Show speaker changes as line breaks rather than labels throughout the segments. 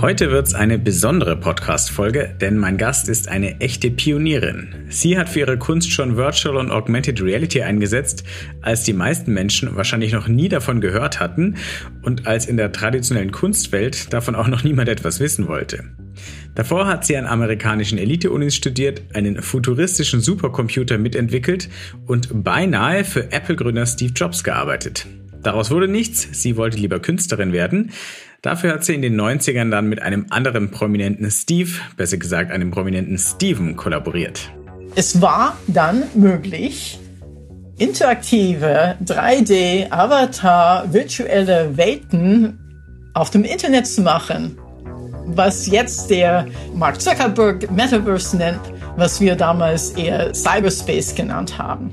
Heute wird's eine besondere Podcast-Folge, denn mein Gast ist eine echte Pionierin. Sie hat für ihre Kunst schon Virtual und Augmented Reality eingesetzt, als die meisten Menschen wahrscheinlich noch nie davon gehört hatten und als in der traditionellen Kunstwelt davon auch noch niemand etwas wissen wollte. Davor hat sie an amerikanischen Elite-Unis studiert, einen futuristischen Supercomputer mitentwickelt und beinahe für Apple-Gründer Steve Jobs gearbeitet. Daraus wurde nichts, sie wollte lieber Künstlerin werden. Dafür hat sie in den 90ern dann mit einem anderen prominenten Steve, besser gesagt einem prominenten Steven, kollaboriert.
Es war dann möglich, interaktive 3D, Avatar, virtuelle Welten auf dem Internet zu machen. Was jetzt der Mark Zuckerberg Metaverse nennt, was wir damals eher Cyberspace genannt haben.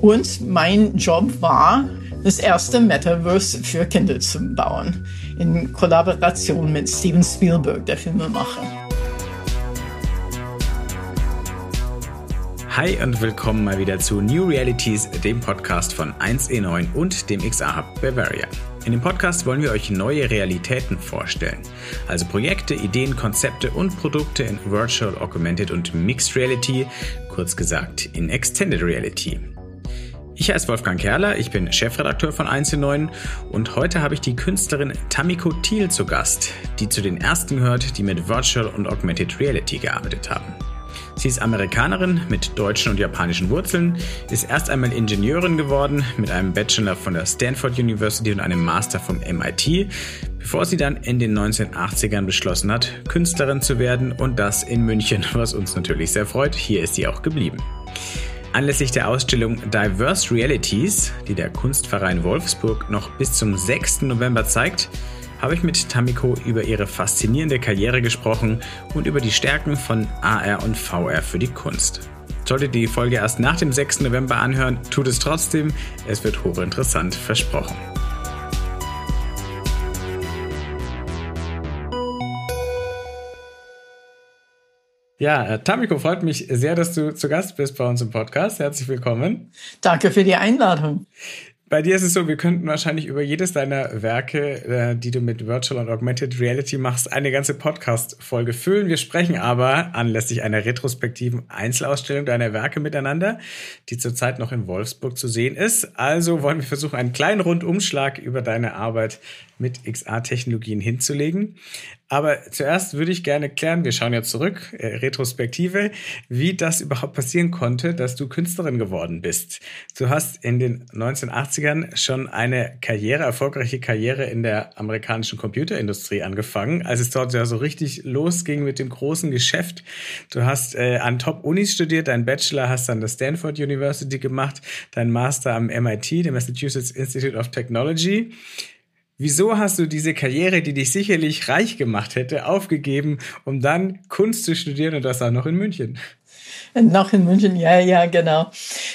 Und mein Job war, das erste Metaverse für Kinder zu bauen, in Kollaboration mit Steven Spielberg, der Filmemacher.
Hi und willkommen mal wieder zu New Realities, dem Podcast von 1E9 und dem XR Hub Bavaria. In dem Podcast wollen wir euch neue Realitäten vorstellen. Also Projekte, Ideen, Konzepte und Produkte in Virtual, Augmented und Mixed Reality, kurz gesagt in Extended Reality. Ich heiße Wolfgang Kerler, ich bin Chefredakteur von 1&9 und heute habe ich die Künstlerin Tamiko Thiel zu Gast, die zu den ersten gehört, die mit Virtual und Augmented Reality gearbeitet haben. Sie ist Amerikanerin mit deutschen und japanischen Wurzeln, ist erst einmal Ingenieurin geworden mit einem Bachelor von der Stanford University und einem Master vom MIT, bevor sie dann in den 1980ern beschlossen hat, Künstlerin zu werden und das in München, was uns natürlich sehr freut. Hier ist sie auch geblieben. Anlässlich der Ausstellung Diverse Realities, die der Kunstverein Wolfsburg noch bis zum 6. November zeigt, habe ich mit Tamiko über ihre faszinierende Karriere gesprochen und über die Stärken von AR und VR für die Kunst. Solltet ihr die Folge erst nach dem 6. November anhören, tut es trotzdem, es wird hochinteressant versprochen. Ja, äh, Tamiko, freut mich sehr, dass du zu Gast bist bei uns im Podcast. Herzlich willkommen.
Danke für die Einladung.
Bei dir ist es so, wir könnten wahrscheinlich über jedes deiner Werke, äh, die du mit Virtual und Augmented Reality machst, eine ganze Podcast-Folge füllen. Wir sprechen aber anlässlich einer retrospektiven Einzelausstellung deiner Werke miteinander, die zurzeit noch in Wolfsburg zu sehen ist. Also wollen wir versuchen, einen kleinen Rundumschlag über deine Arbeit mit XR-Technologien hinzulegen. Aber zuerst würde ich gerne klären, wir schauen ja zurück, äh, Retrospektive, wie das überhaupt passieren konnte, dass du Künstlerin geworden bist. Du hast in den 1980ern schon eine Karriere, erfolgreiche Karriere in der amerikanischen Computerindustrie angefangen, als es dort ja so richtig losging mit dem großen Geschäft. Du hast äh, an Top-Unis studiert, dein Bachelor hast an der Stanford University gemacht, dein Master am MIT, dem Massachusetts Institute of Technology. Wieso hast du diese Karriere, die dich sicherlich reich gemacht hätte, aufgegeben, um dann Kunst zu studieren und das auch noch in München?
Noch in München, ja, ja, genau.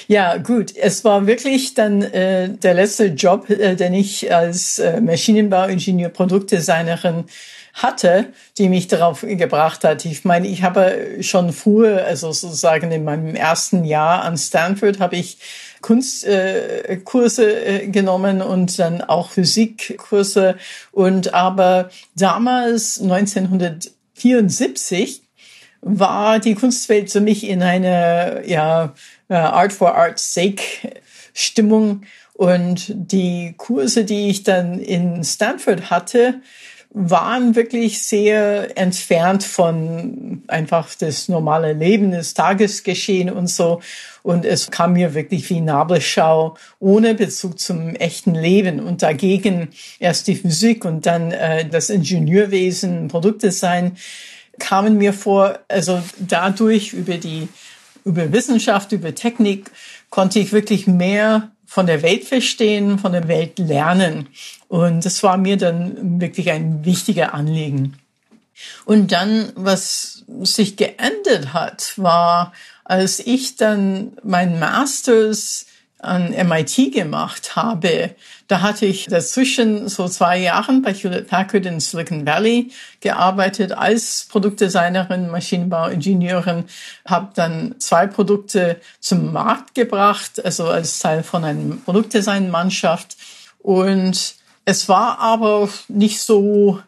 Ja, gut. Es war wirklich dann äh, der letzte Job, äh, den ich als äh, Maschinenbauingenieur, Produktdesignerin hatte, die mich darauf gebracht hat. Ich meine, ich habe schon früher, also sozusagen in meinem ersten Jahr an Stanford, habe ich Kunstkurse äh, genommen und dann auch Physikkurse. Und aber damals, 1974, war die Kunstwelt für mich in einer ja, äh, Art for Art's sake Stimmung. Und die Kurse, die ich dann in Stanford hatte, waren wirklich sehr entfernt von einfach das normale Leben, das Tagesgeschehen und so. Und es kam mir wirklich wie Nabelschau ohne Bezug zum echten Leben. Und dagegen erst die Physik und dann äh, das Ingenieurwesen, Produktdesign kamen mir vor, also dadurch über die, über Wissenschaft, über Technik konnte ich wirklich mehr von der Welt verstehen, von der Welt lernen. Und das war mir dann wirklich ein wichtiger Anliegen. Und dann, was sich geändert hat, war, als ich dann mein Masters an MIT gemacht habe, da hatte ich dazwischen so zwei Jahren bei Hewlett Packard in Silicon Valley gearbeitet als Produktdesignerin, Maschinenbauingenieurin, habe dann zwei Produkte zum Markt gebracht, also als Teil von einer Produktdesignmannschaft. Und es war aber nicht so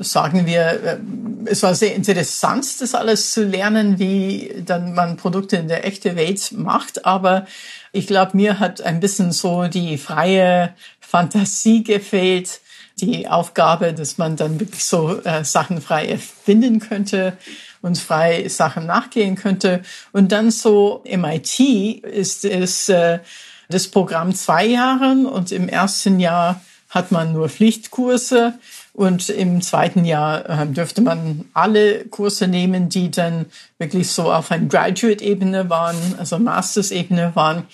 sagen wir, äh, es war sehr interessant, das alles zu lernen, wie dann man Produkte in der echten Welt macht. Aber ich glaube, mir hat ein bisschen so die freie Fantasie gefehlt, die Aufgabe, dass man dann wirklich so äh, Sachen frei erfinden könnte und frei Sachen nachgehen könnte. Und dann so MIT ist es äh, das Programm zwei Jahren und im ersten Jahr hat man nur Pflichtkurse und im zweiten Jahr äh, dürfte man alle Kurse nehmen, die dann wirklich so auf ein Graduate-Ebene waren, also Masters-Ebene waren.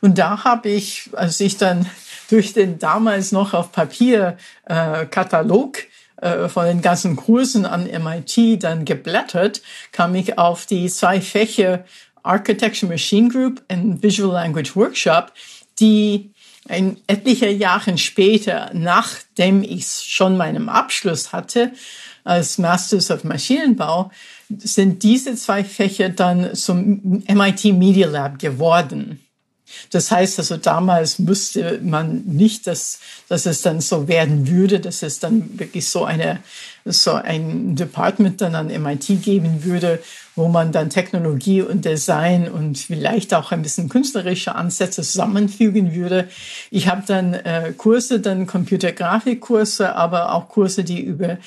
Und da habe ich, als ich dann durch den damals noch auf Papier äh, Katalog äh, von den ganzen Kursen an MIT dann geblättert, kam ich auf die zwei Fächer Architecture Machine Group und Visual Language Workshop, die ein etliche Jahre später, nachdem ich schon meinen Abschluss hatte als Masters of Maschinenbau, sind diese zwei Fächer dann zum MIT Media Lab geworden. Das heißt also, damals wusste man nicht, dass, dass es dann so werden würde, dass es dann wirklich so eine, so ein Department dann an MIT geben würde, wo man dann Technologie und Design und vielleicht auch ein bisschen künstlerische Ansätze zusammenfügen würde. Ich habe dann äh, Kurse, dann Computergrafikkurse, aber auch Kurse, die über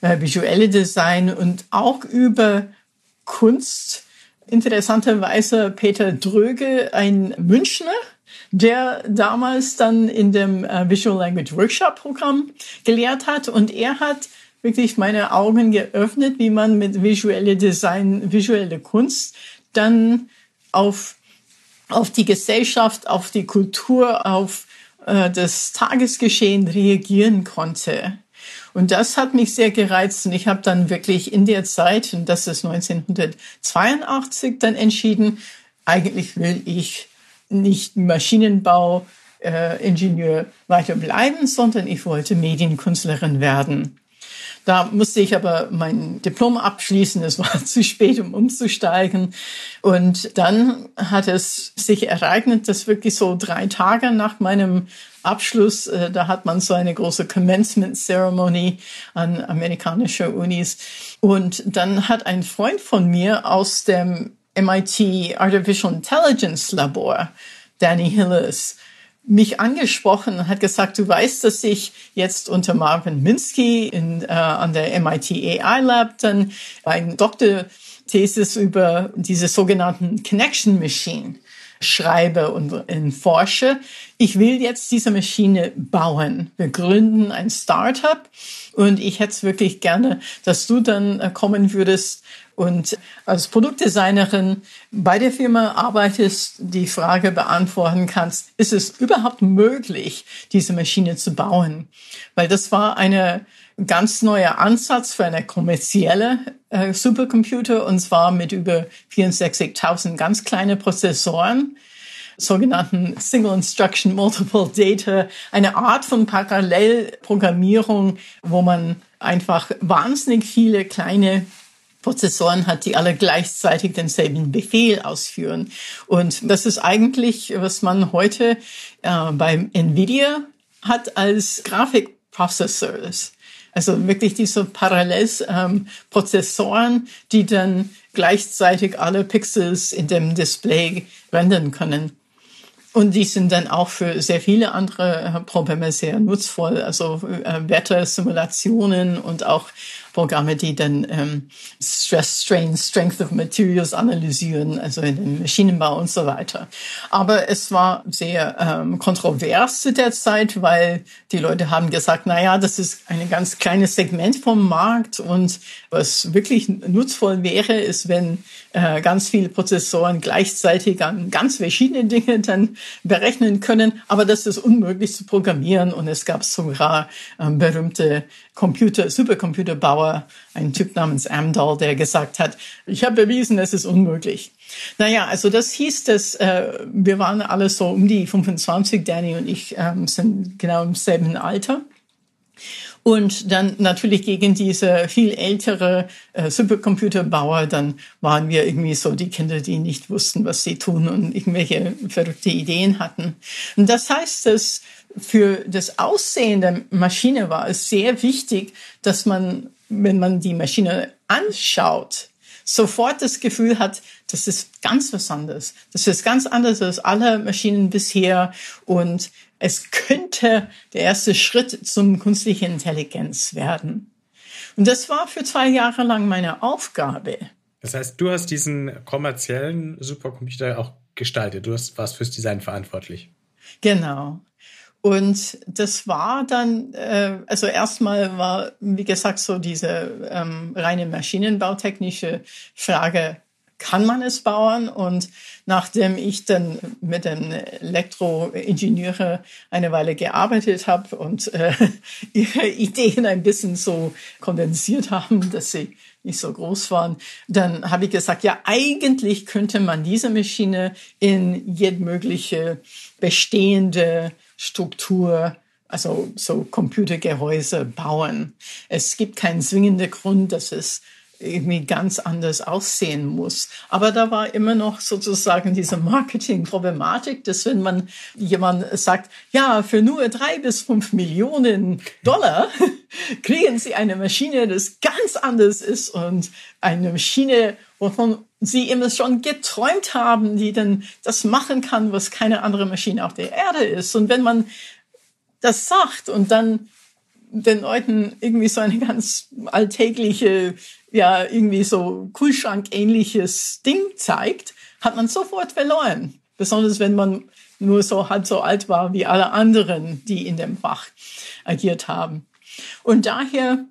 äh, visuelle Design und auch über Kunst interessanterweise Peter Dröge, ein Münchner, der damals dann in dem äh, Visual Language Workshop Programm gelehrt hat und er hat wirklich meine Augen geöffnet, wie man mit visuelle Design, visuelle Kunst dann auf, auf die Gesellschaft, auf die Kultur, auf äh, das Tagesgeschehen reagieren konnte. Und das hat mich sehr gereizt und ich habe dann wirklich in der Zeit, und das ist 1982, dann entschieden, eigentlich will ich nicht Maschinenbau äh, Ingenieur weiter bleiben, sondern ich wollte Medienkünstlerin werden. Da musste ich aber mein Diplom abschließen. Es war zu spät, um umzusteigen. Und dann hat es sich ereignet, dass wirklich so drei Tage nach meinem Abschluss, äh, da hat man so eine große Commencement Ceremony an amerikanische Unis. Und dann hat ein Freund von mir aus dem MIT Artificial Intelligence Labor, Danny Hillis, mich angesprochen und hat gesagt, du weißt, dass ich jetzt unter Marvin Minsky in, äh, an der MIT AI Lab dann ein Doktorthesis über diese sogenannten Connection Machine schreibe und, und forsche. Ich will jetzt diese Maschine bauen. Wir gründen ein Startup und ich hätte es wirklich gerne, dass du dann äh, kommen würdest und als Produktdesignerin bei der Firma arbeitest, die Frage beantworten kannst, ist es überhaupt möglich, diese Maschine zu bauen? Weil das war eine ganz neuer Ansatz für eine kommerzielle äh, Supercomputer und zwar mit über 64.000 ganz kleine Prozessoren sogenannten Single Instruction Multiple Data, eine Art von Parallelprogrammierung, wo man einfach wahnsinnig viele kleine Prozessoren hat, die alle gleichzeitig denselben Befehl ausführen. Und das ist eigentlich, was man heute äh, beim NVIDIA hat als Grafikprocessors. Also wirklich diese Parallelprozessoren, ähm, die dann gleichzeitig alle Pixels in dem Display rendern können. Und die sind dann auch für sehr viele andere äh, Probleme sehr nutzvoll, also äh, Wettersimulationen und auch Programme, die dann ähm, Stress, Strain, Strength of Materials analysieren, also in den Maschinenbau und so weiter. Aber es war sehr ähm, kontrovers zu der Zeit, weil die Leute haben gesagt, na ja, das ist ein ganz kleines Segment vom Markt und was wirklich nutzvoll wäre, ist, wenn äh, ganz viele Prozessoren gleichzeitig an ganz verschiedene Dinge dann berechnen können. Aber das ist unmöglich zu programmieren und es gab sogar ähm, berühmte Computer, Supercomputerbauer, ein Typ namens Amdahl, der gesagt hat, ich habe bewiesen, es ist unmöglich. Naja, also das hieß, dass äh, wir waren alle so um die 25, Danny und ich ähm, sind genau im selben Alter. Und dann natürlich gegen diese viel ältere äh, Supercomputerbauer, dann waren wir irgendwie so die Kinder, die nicht wussten, was sie tun und irgendwelche verrückte Ideen hatten. Und das heißt, dass für das Aussehen der Maschine war es sehr wichtig, dass man wenn man die Maschine anschaut, sofort das Gefühl hat, das ist ganz was anderes. Das ist ganz anders als alle Maschinen bisher und es könnte der erste Schritt zum künstlichen Intelligenz werden. Und das war für zwei Jahre lang meine Aufgabe.
Das heißt, du hast diesen kommerziellen Supercomputer auch gestaltet. Du warst fürs Design verantwortlich.
Genau. Und das war dann, äh, also erstmal war, wie gesagt, so diese ähm, reine maschinenbautechnische Frage, kann man es bauen? Und nachdem ich dann mit den Elektroingenieure eine Weile gearbeitet habe und äh, ihre Ideen ein bisschen so kondensiert haben, dass sie nicht so groß waren, dann habe ich gesagt, ja, eigentlich könnte man diese Maschine in jede mögliche bestehende Struktur, also so Computergehäuse bauen. Es gibt keinen zwingenden Grund, dass es irgendwie ganz anders aussehen muss. Aber da war immer noch sozusagen diese Marketing-Problematik, dass wenn man jemand sagt, ja, für nur drei bis fünf Millionen Dollar kriegen Sie eine Maschine, das ganz anders ist und eine Maschine, wovon Sie immer schon geträumt haben, die dann das machen kann, was keine andere Maschine auf der Erde ist. Und wenn man das sagt und dann den Leuten irgendwie so eine ganz alltägliche, ja, irgendwie so Kühlschrank-ähnliches Ding zeigt, hat man sofort verloren. Besonders wenn man nur so halb so alt war wie alle anderen, die in dem Fach agiert haben. Und daher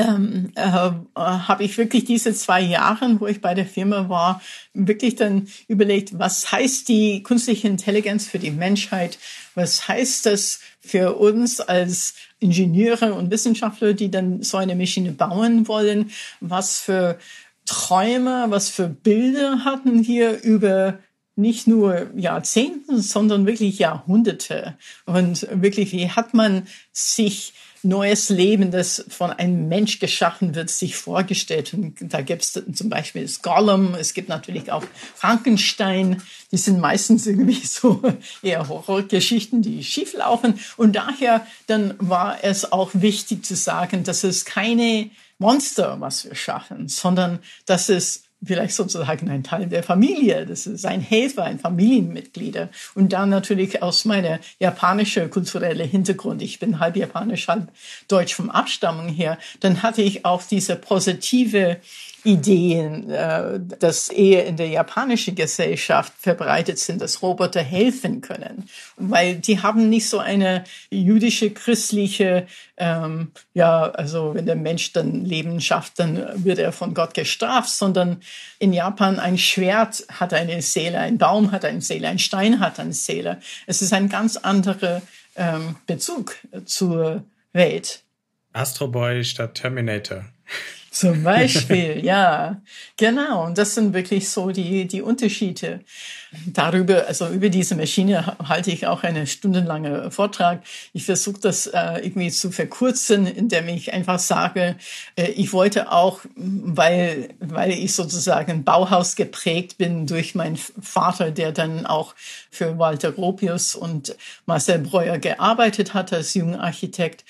ähm, äh, habe ich wirklich diese zwei Jahre, wo ich bei der Firma war, wirklich dann überlegt, was heißt die künstliche Intelligenz für die Menschheit? Was heißt das für uns als Ingenieure und Wissenschaftler, die dann so eine Maschine bauen wollen? Was für Träume, was für Bilder hatten wir über nicht nur Jahrzehnte, sondern wirklich Jahrhunderte. Und wirklich, wie hat man sich neues Leben, das von einem Mensch geschaffen wird, sich vorgestellt. Und da gibt es zum Beispiel das Gollum, es gibt natürlich auch Frankenstein, die sind meistens irgendwie so eher Horrorgeschichten, die schieflaufen. Und daher dann war es auch wichtig zu sagen, dass es keine Monster, was wir schaffen, sondern dass es vielleicht sozusagen ein Teil der Familie. Das ist ein Helfer, ein Familienmitglied. Und dann natürlich aus meiner japanischen kulturellen Hintergrund. Ich bin halb japanisch, halb deutsch vom Abstammung her. Dann hatte ich auch diese positive Ideen, äh, dass eher in der japanischen Gesellschaft verbreitet sind, dass Roboter helfen können, weil die haben nicht so eine jüdische, christliche, ähm, ja, also wenn der Mensch dann Leben schafft, dann wird er von Gott gestraft, sondern in Japan ein Schwert hat eine Seele, ein Baum hat eine Seele, ein Stein hat eine Seele. Es ist ein ganz anderer ähm, Bezug zur Welt.
Astro Boy statt Terminator.
Zum Beispiel, ja, genau. Und das sind wirklich so die, die Unterschiede. Darüber, also über diese Maschine halte ich auch einen stundenlangen Vortrag. Ich versuche das äh, irgendwie zu verkürzen, indem ich einfach sage, äh, ich wollte auch, weil, weil ich sozusagen Bauhaus geprägt bin durch meinen Vater, der dann auch für Walter Gropius und Marcel Breuer gearbeitet hat als junger Architekt,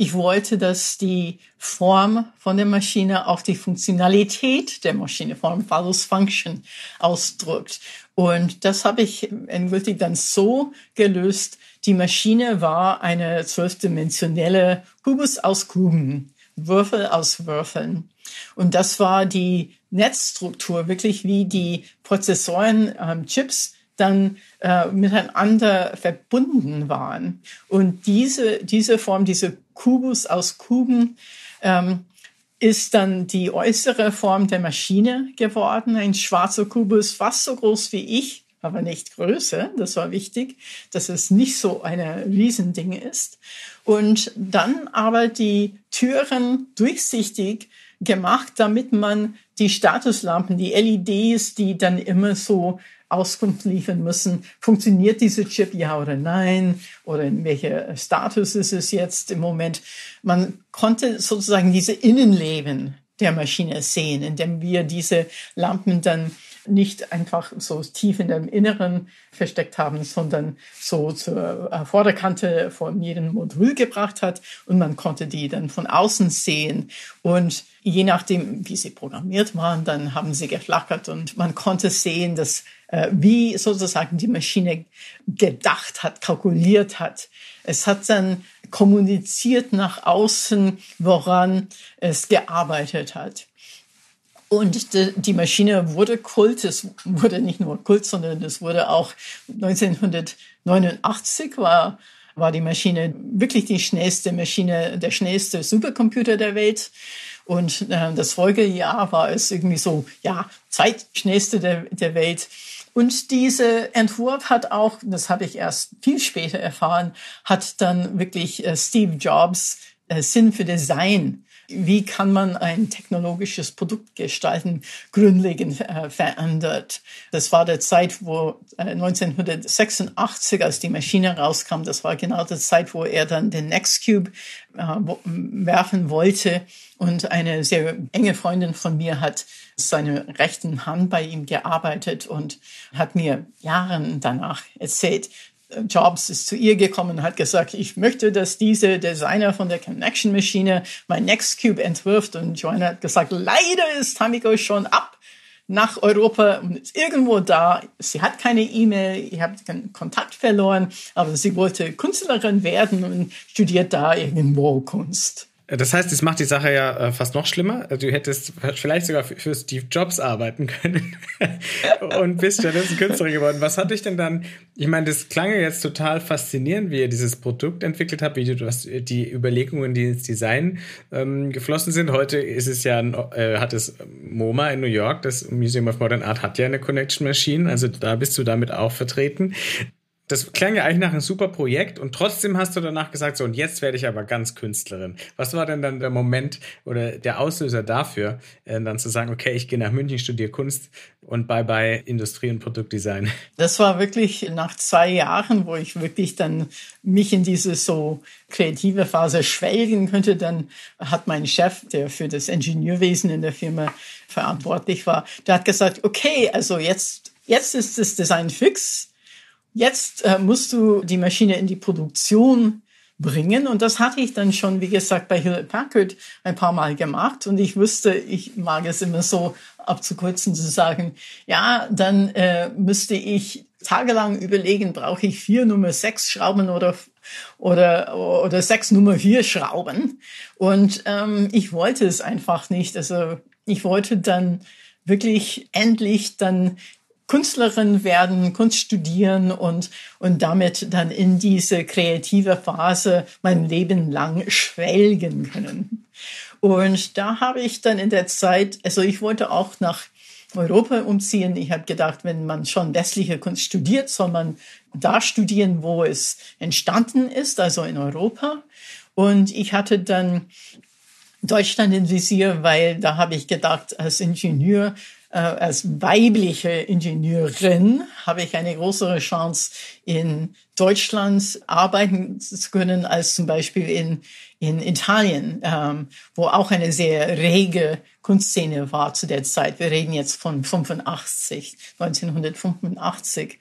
ich wollte, dass die Form von der Maschine auch die Funktionalität der Maschine, Form follows Function, ausdrückt. Und das habe ich endgültig dann so gelöst. Die Maschine war eine zwölfdimensionelle Kubus aus Kuben, Würfel aus Würfeln. Und das war die Netzstruktur, wirklich wie die Prozessoren, ähm, Chips dann äh, miteinander verbunden waren. Und diese, diese Form, diese Kubus aus Kuben, ähm, ist dann die äußere Form der Maschine geworden. Ein schwarzer Kubus, fast so groß wie ich, aber nicht größer. Das war wichtig, dass es nicht so eine Riesending ist. Und dann aber die Türen durchsichtig gemacht, damit man die Statuslampen, die LEDs, die dann immer so Auskunft liefern müssen, funktioniert dieser Chip ja oder nein? Oder in welcher Status ist es jetzt im Moment. Man konnte sozusagen diese Innenleben der Maschine sehen, indem wir diese Lampen dann nicht einfach so tief in dem Inneren versteckt haben, sondern so zur äh, Vorderkante von jedem Modul gebracht hat. Und man konnte die dann von außen sehen. Und je nachdem, wie sie programmiert waren, dann haben sie geflackert. Und man konnte sehen, dass wie sozusagen die Maschine gedacht hat, kalkuliert hat. Es hat dann kommuniziert nach außen, woran es gearbeitet hat. Und die Maschine wurde Kult. Es wurde nicht nur Kult, sondern es wurde auch 1989 war, war die Maschine wirklich die schnellste Maschine, der schnellste Supercomputer der Welt. Und äh, das Folgejahr war es irgendwie so, ja, zweitschnellste der, der Welt. Und diese Entwurf hat auch, das habe ich erst viel später erfahren, hat dann wirklich äh, Steve Jobs äh, Sinn für Design wie kann man ein technologisches Produkt gestalten, grundlegend äh, verändert. Das war der Zeit, wo äh, 1986, als die Maschine rauskam, das war genau die Zeit, wo er dann den Nextcube äh, werfen wollte. Und eine sehr enge Freundin von mir hat seine rechten Hand bei ihm gearbeitet und hat mir Jahren danach erzählt, Jobs ist zu ihr gekommen und hat gesagt, ich möchte, dass diese Designer von der Connection Maschine mein Nextcube entwirft. Und Joanna hat gesagt, leider ist Tamiko schon ab nach Europa und ist irgendwo da. Sie hat keine E-Mail, ich habe keinen Kontakt verloren, aber sie wollte Künstlerin werden und studiert da irgendwo Kunst.
Das heißt, es macht die Sache ja äh, fast noch schlimmer. Du hättest vielleicht sogar für Steve Jobs arbeiten können und bist stattdessen Künstlerin geworden. Was hat dich denn dann, ich meine, das klang ja jetzt total faszinierend, wie ihr dieses Produkt entwickelt habt, wie du hast die Überlegungen, die ins Design ähm, geflossen sind. Heute ist es ja, äh, hat es MoMA in New York, das Museum of Modern Art hat ja eine Connection Machine, also da bist du damit auch vertreten das klang ja eigentlich nach einem super Projekt und trotzdem hast du danach gesagt, so und jetzt werde ich aber ganz Künstlerin. Was war denn dann der Moment oder der Auslöser dafür, äh, dann zu sagen, okay, ich gehe nach München, studiere Kunst und bye bye Industrie- und Produktdesign?
Das war wirklich nach zwei Jahren, wo ich wirklich dann mich in diese so kreative Phase schwelgen könnte. Dann hat mein Chef, der für das Ingenieurwesen in der Firma verantwortlich war, der hat gesagt, okay, also jetzt, jetzt ist das Design fix Jetzt äh, musst du die Maschine in die Produktion bringen. Und das hatte ich dann schon, wie gesagt, bei Hewlett Packard ein paar Mal gemacht. Und ich wusste, ich mag es immer so abzukürzen, zu sagen, ja, dann äh, müsste ich tagelang überlegen, brauche ich vier Nummer sechs Schrauben oder oder oder sechs Nummer vier Schrauben. Und ähm, ich wollte es einfach nicht. Also ich wollte dann wirklich endlich dann Künstlerin werden, Kunst studieren und, und damit dann in diese kreative Phase mein Leben lang schwelgen können. Und da habe ich dann in der Zeit, also ich wollte auch nach Europa umziehen. Ich habe gedacht, wenn man schon westliche Kunst studiert, soll man da studieren, wo es entstanden ist, also in Europa. Und ich hatte dann Deutschland im Visier, weil da habe ich gedacht, als Ingenieur als weibliche Ingenieurin habe ich eine größere Chance, in Deutschland arbeiten zu können, als zum Beispiel in, in Italien, ähm, wo auch eine sehr rege Kunstszene war zu der Zeit. Wir reden jetzt von 85, 1985.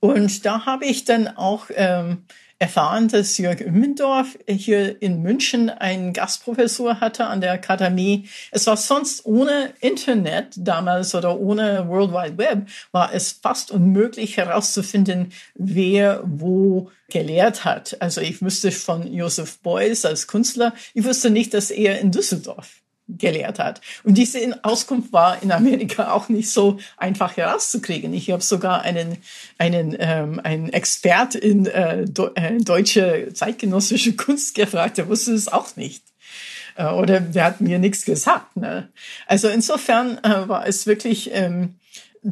Und da habe ich dann auch ähm, erfahren, dass Jörg Immendorf hier in München einen Gastprofessor hatte an der Akademie. Es war sonst ohne Internet damals oder ohne World Wide Web, war es fast unmöglich herauszufinden, wer wo gelehrt hat. Also ich wusste von Joseph Beuys als Künstler, ich wusste nicht, dass er in Düsseldorf gelehrt hat. Und diese Auskunft war in Amerika auch nicht so einfach herauszukriegen. Ich habe sogar einen, einen, ähm, einen Expert in äh, äh, deutsche zeitgenössische Kunst gefragt, der wusste es auch nicht. Äh, oder der hat mir nichts gesagt. Ne? Also insofern äh, war es wirklich ähm,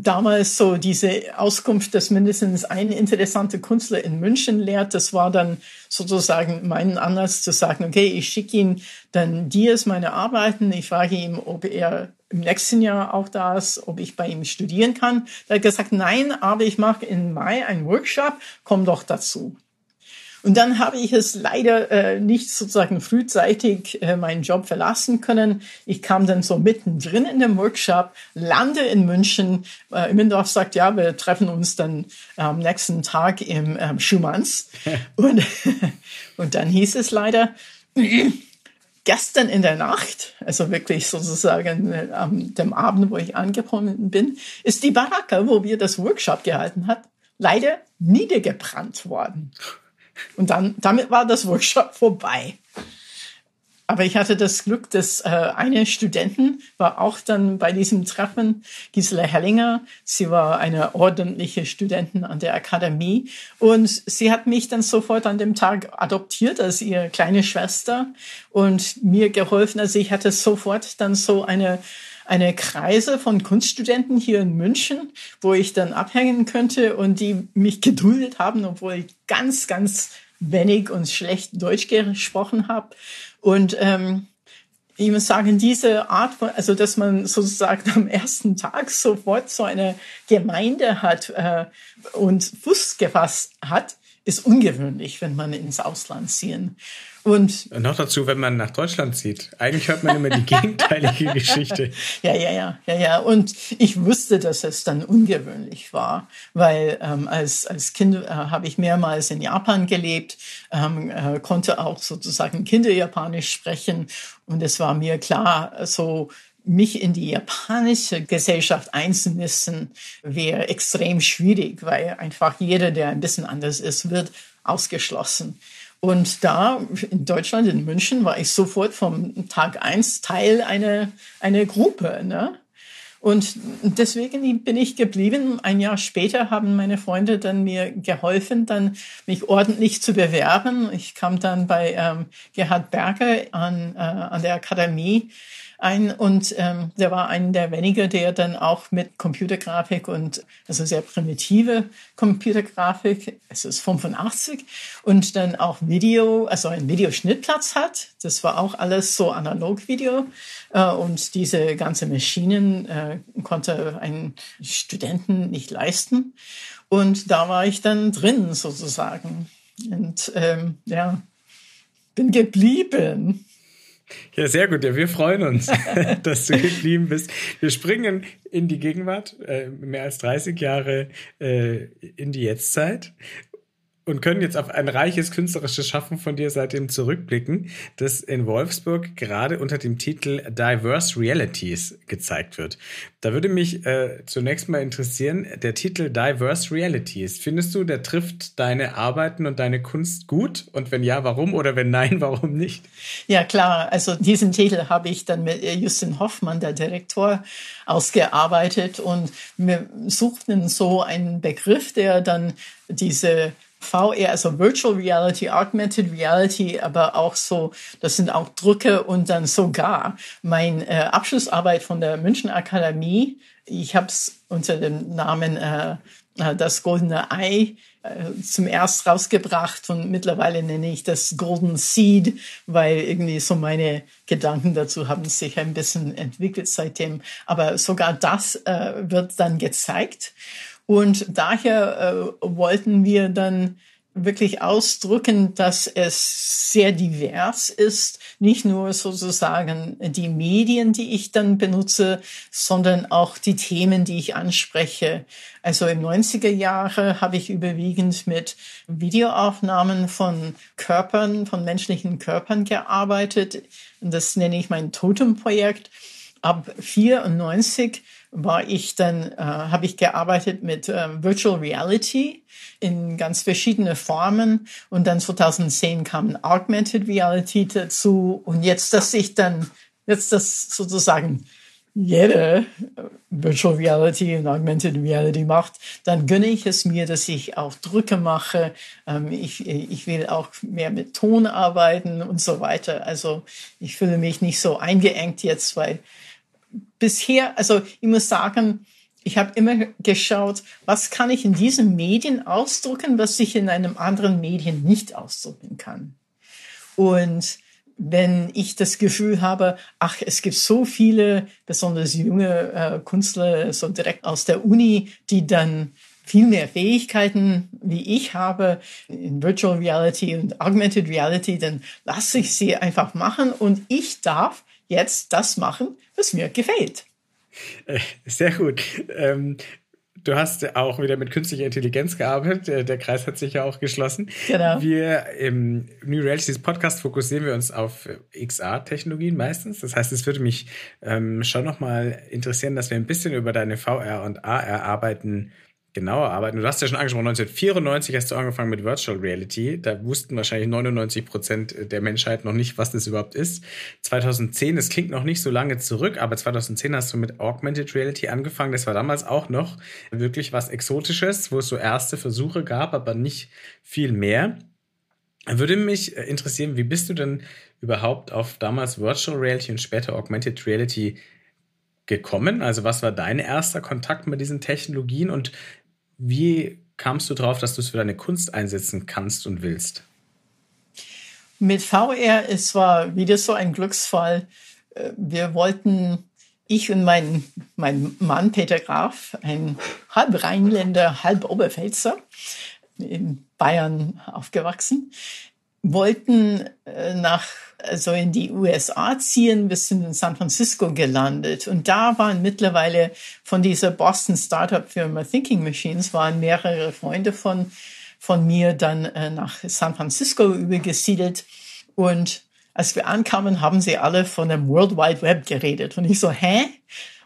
damals so diese Auskunft, dass mindestens ein interessanter Künstler in München lehrt, das war dann sozusagen mein Anlass zu sagen, okay, ich schicke ihm dann dies meine Arbeiten, ich frage ihn, ob er im nächsten Jahr auch da ist, ob ich bei ihm studieren kann. Er hat gesagt, nein, aber ich mache im Mai einen Workshop, komm doch dazu. Und dann habe ich es leider äh, nicht sozusagen frühzeitig äh, meinen Job verlassen können. Ich kam dann so mittendrin in dem Workshop, lande in München. Äh, Immendorf sagt, ja, wir treffen uns dann am nächsten Tag im ähm, Schumanns. und, und dann hieß es leider, gestern in der Nacht, also wirklich sozusagen äh, am dem Abend, wo ich angekommen bin, ist die Baracke, wo wir das Workshop gehalten hat, leider niedergebrannt worden. Und dann, damit war das Workshop vorbei. Aber ich hatte das Glück, dass äh, eine Studentin war auch dann bei diesem Treffen, Gisela Hellinger. Sie war eine ordentliche Studentin an der Akademie und sie hat mich dann sofort an dem Tag adoptiert als ihre kleine Schwester und mir geholfen. Also ich hatte sofort dann so eine eine Kreise von Kunststudenten hier in München, wo ich dann abhängen könnte und die mich geduldet haben, obwohl ich ganz, ganz wenig und schlecht Deutsch gesprochen habe. Und ähm, ich muss sagen, diese Art von, also dass man sozusagen am ersten Tag sofort so eine Gemeinde hat äh, und Fuß gefasst hat, ist ungewöhnlich, wenn man ins Ausland ziehen.
Und, und noch dazu, wenn man nach Deutschland zieht. Eigentlich hört man immer die gegenteilige Geschichte.
Ja, ja, ja, ja, ja. Und ich wusste, dass es dann ungewöhnlich war, weil ähm, als, als Kind äh, habe ich mehrmals in Japan gelebt, ähm, äh, konnte auch sozusagen Kinderjapanisch sprechen. Und es war mir klar, so mich in die japanische Gesellschaft einzumischen, wäre extrem schwierig, weil einfach jeder, der ein bisschen anders ist, wird ausgeschlossen. Und da in Deutschland, in München, war ich sofort vom Tag eins Teil einer, einer Gruppe. Ne? Und deswegen bin ich geblieben. Ein Jahr später haben meine Freunde dann mir geholfen, dann mich ordentlich zu bewerben. Ich kam dann bei ähm, Gerhard Berger an, äh, an der Akademie ein und ähm, der war einer der wenigen, der dann auch mit Computergrafik und also sehr primitive Computergrafik, es ist 85 und dann auch Video, also ein Videoschnittplatz hat. Das war auch alles so Analogvideo äh, und diese ganze Maschinen äh, konnte ein Studenten nicht leisten und da war ich dann drin sozusagen und ähm, ja bin geblieben.
Ja, sehr gut. Ja, wir freuen uns, dass du geblieben bist. Wir springen in die Gegenwart, äh, mehr als 30 Jahre äh, in die Jetztzeit und können jetzt auf ein reiches künstlerisches Schaffen von dir seitdem zurückblicken, das in Wolfsburg gerade unter dem Titel Diverse Realities gezeigt wird. Da würde mich äh, zunächst mal interessieren, der Titel Diverse Realities. Findest du, der trifft deine Arbeiten und deine Kunst gut? Und wenn ja, warum? Oder wenn nein, warum nicht?
Ja, klar. Also diesen Titel habe ich dann mit Justin Hoffmann, der Direktor, ausgearbeitet und wir suchten so einen Begriff, der dann diese VR, also Virtual Reality, Augmented Reality, aber auch so, das sind auch Drucke und dann sogar mein äh, Abschlussarbeit von der München Akademie. Ich habe es unter dem Namen äh, äh, das goldene Ei äh, zum erst rausgebracht und mittlerweile nenne ich das Golden Seed, weil irgendwie so meine Gedanken dazu haben sich ein bisschen entwickelt seitdem. Aber sogar das äh, wird dann gezeigt. Und daher äh, wollten wir dann wirklich ausdrücken, dass es sehr divers ist, nicht nur sozusagen die Medien, die ich dann benutze, sondern auch die Themen, die ich anspreche. Also im 90er Jahre habe ich überwiegend mit Videoaufnahmen von Körpern, von menschlichen Körpern gearbeitet. Das nenne ich mein Totem-Projekt. Ab 94 war ich dann, äh, habe ich gearbeitet mit äh, Virtual Reality in ganz verschiedene Formen und dann 2010 kam Augmented Reality dazu und jetzt, dass ich dann, jetzt das sozusagen jede äh, Virtual Reality und Augmented Reality macht, dann gönne ich es mir, dass ich auch Drücke mache. Ähm, ich, ich will auch mehr mit Ton arbeiten und so weiter. Also ich fühle mich nicht so eingeengt jetzt, weil bisher, also ich muss sagen, ich habe immer geschaut, was kann ich in diesen Medien ausdrücken, was ich in einem anderen Medien nicht ausdrücken kann. Und wenn ich das Gefühl habe, ach, es gibt so viele, besonders junge äh, Künstler, so direkt aus der Uni, die dann viel mehr Fähigkeiten, wie ich habe in Virtual Reality und Augmented Reality, dann lasse ich sie einfach machen und ich darf jetzt das machen, was mir gefällt.
Äh, sehr gut. Ähm, Du hast auch wieder mit künstlicher Intelligenz gearbeitet. Der Kreis hat sich ja auch geschlossen. Genau. Wir im New Realities Podcast fokussieren wir uns auf XR-Technologien meistens. Das heißt, es würde mich ähm, schon nochmal interessieren, dass wir ein bisschen über deine VR und AR-Arbeiten genauer arbeiten. Du hast ja schon angesprochen, 1994 hast du angefangen mit Virtual Reality. Da wussten wahrscheinlich 99 Prozent der Menschheit noch nicht, was das überhaupt ist. 2010, das klingt noch nicht so lange zurück, aber 2010 hast du mit Augmented Reality angefangen. Das war damals auch noch wirklich was Exotisches, wo es so erste Versuche gab, aber nicht viel mehr. Würde mich interessieren, wie bist du denn überhaupt auf damals Virtual Reality und später Augmented Reality gekommen? Also was war dein erster Kontakt mit diesen Technologien und wie kamst du drauf, dass du es für deine Kunst einsetzen kannst und willst?
Mit VR, es war wieder so ein Glücksfall. Äh, wir wollten, ich und mein, mein Mann Peter Graf, ein halb Rheinländer, halb Oberpfälzer, in Bayern aufgewachsen, wollten äh, nach also in die USA ziehen. Wir sind in San Francisco gelandet und da waren mittlerweile von dieser Boston Startup Firma Thinking Machines waren mehrere Freunde von von mir dann äh, nach San Francisco übergesiedelt und als wir ankamen, haben sie alle von dem World Wide Web geredet und ich so, hä,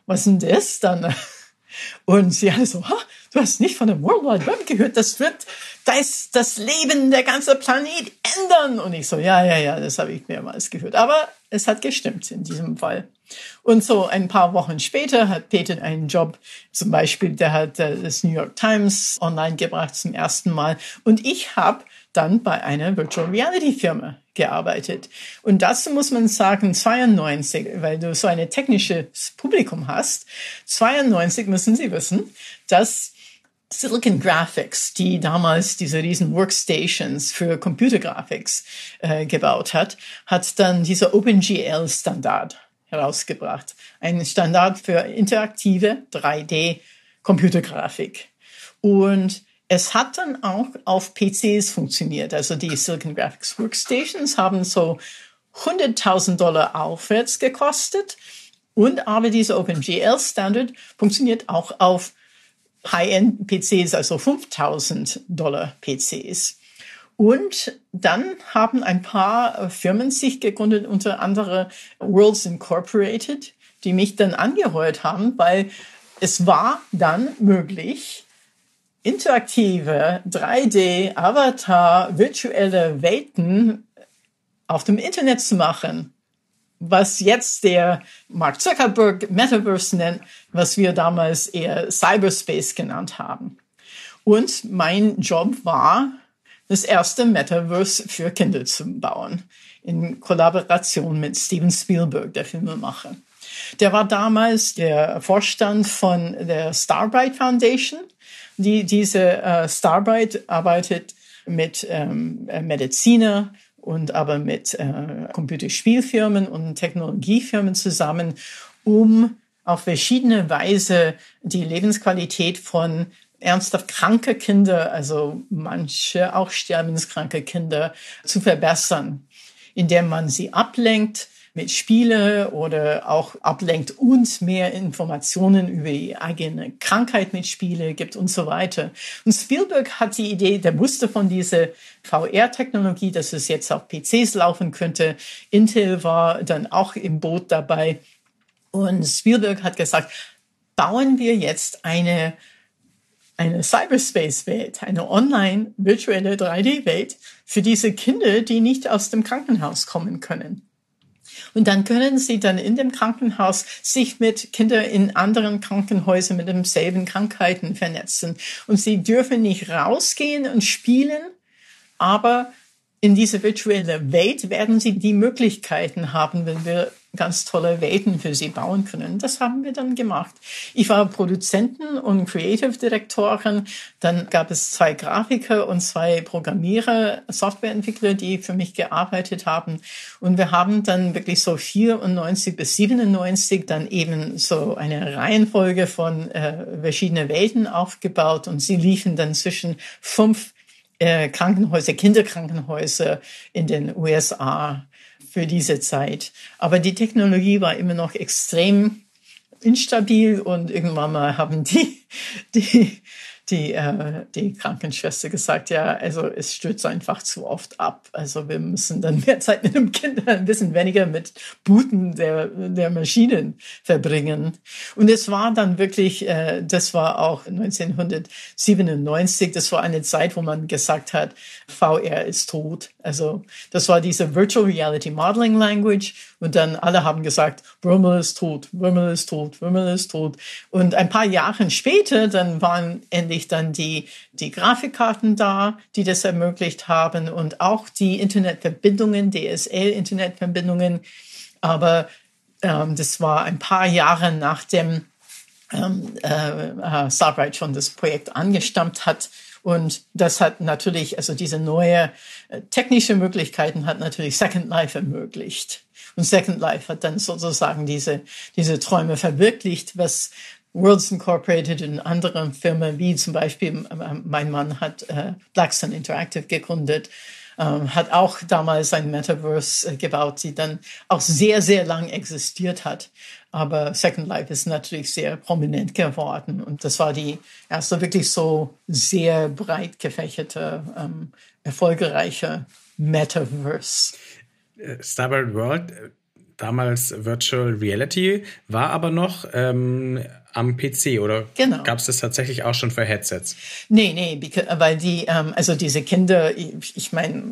was denn das dann? Und sie alle so, ha, du hast nicht von dem World Wide Web gehört, das wird das, das Leben, der ganze Planet ändern. Und ich so, ja, ja, ja, das habe ich mehrmals gehört. Aber es hat gestimmt in diesem Fall. Und so ein paar Wochen später hat Peter einen Job, zum Beispiel, der hat äh, das New York Times online gebracht zum ersten Mal. Und ich habe dann bei einer Virtual Reality Firma gearbeitet. Und dazu muss man sagen, 92, weil du so ein technisches Publikum hast, 92 müssen Sie wissen, dass Silicon Graphics, die damals diese riesen Workstations für Computergraphics äh, gebaut hat, hat dann dieser OpenGL-Standard herausgebracht. Ein Standard für interaktive 3D-Computergrafik. Und es hat dann auch auf PCs funktioniert. Also die Silicon Graphics Workstations haben so 100.000 Dollar aufwärts gekostet. Und aber dieser OpenGL Standard funktioniert auch auf High-End-PCs, also 5000 Dollar PCs. Und dann haben ein paar Firmen sich gegründet, unter anderem Worlds Incorporated, die mich dann angeheuert haben, weil es war dann möglich, interaktive 3D, Avatar, virtuelle Welten auf dem Internet zu machen. Was jetzt der Mark Zuckerberg Metaverse nennt, was wir damals eher Cyberspace genannt haben. Und mein Job war, das erste Metaverse für Kinder zu bauen, in Kollaboration mit Steven Spielberg, der Filmemacher. Der war damals der Vorstand von der Starbright Foundation die, diese äh, Starbright arbeitet mit ähm, äh, Mediziner und aber mit äh, Computerspielfirmen und Technologiefirmen zusammen, um auf verschiedene Weise die Lebensqualität von ernsthaft kranke Kinder, also manche auch sterbenskranke Kinder, zu verbessern, indem man sie ablenkt, mit Spiele oder auch ablenkt und mehr Informationen über die eigene Krankheit mit Spiele gibt und so weiter. Und Spielberg hat die Idee, der wusste von dieser VR-Technologie, dass es jetzt auf PCs laufen könnte. Intel war dann auch im Boot dabei. Und Spielberg hat gesagt, bauen wir jetzt eine eine Cyberspace-Welt, eine online virtuelle 3D-Welt für diese Kinder, die nicht aus dem Krankenhaus kommen können. Und dann können sie dann in dem Krankenhaus sich mit Kindern in anderen Krankenhäusern mit demselben Krankheiten vernetzen. Und sie dürfen nicht rausgehen und spielen, aber in diese virtuelle Welt werden sie die Möglichkeiten haben, wenn wir ganz tolle Welten für sie bauen können. Das haben wir dann gemacht. Ich war Produzenten und Creative Direktorin. Dann gab es zwei Grafiker und zwei Programmierer, Softwareentwickler, die für mich gearbeitet haben. Und wir haben dann wirklich so 94 bis 97 dann eben so eine Reihenfolge von äh, verschiedenen Welten aufgebaut und sie liefen dann zwischen fünf äh, Krankenhäuser, Kinderkrankenhäuser in den USA für diese Zeit. Aber die Technologie war immer noch extrem instabil und irgendwann mal haben die, die die, äh, die Krankenschwester gesagt, ja, also es stürzt einfach zu oft ab. Also wir müssen dann mehr Zeit mit dem Kind, ein bisschen weniger mit Booten der, der Maschinen verbringen. Und es war dann wirklich, äh, das war auch 1997, das war eine Zeit, wo man gesagt hat, VR ist tot. Also das war diese Virtual Reality Modeling Language und dann alle haben gesagt, Würmel ist tot, Würmel ist tot, Würmel ist tot. Und ein paar Jahre später, dann waren endlich dann die, die Grafikkarten da, die das ermöglicht haben und auch die Internetverbindungen, DSL-Internetverbindungen. Aber ähm, das war ein paar Jahre nachdem ähm, äh, Starbright schon das Projekt angestammt hat. Und das hat natürlich, also diese neue äh, technische Möglichkeiten hat natürlich Second Life ermöglicht. Und Second Life hat dann sozusagen diese, diese Träume verwirklicht, was Worlds Incorporated und andere Firmen, wie zum Beispiel mein Mann hat äh, Blackstone Interactive gegründet, ähm, hat auch damals ein Metaverse äh, gebaut, die dann auch sehr, sehr lang existiert hat. Aber Second Life ist natürlich sehr prominent geworden. Und das war die erste wirklich so sehr breit gefächerte, ähm, erfolgreiche Metaverse.
Äh, Starboard World, äh, damals Virtual Reality, war aber noch ähm, am PC oder genau. gab es das tatsächlich auch schon für Headsets?
Nee, nee, weil die, ähm, also diese Kinder, ich, ich meine,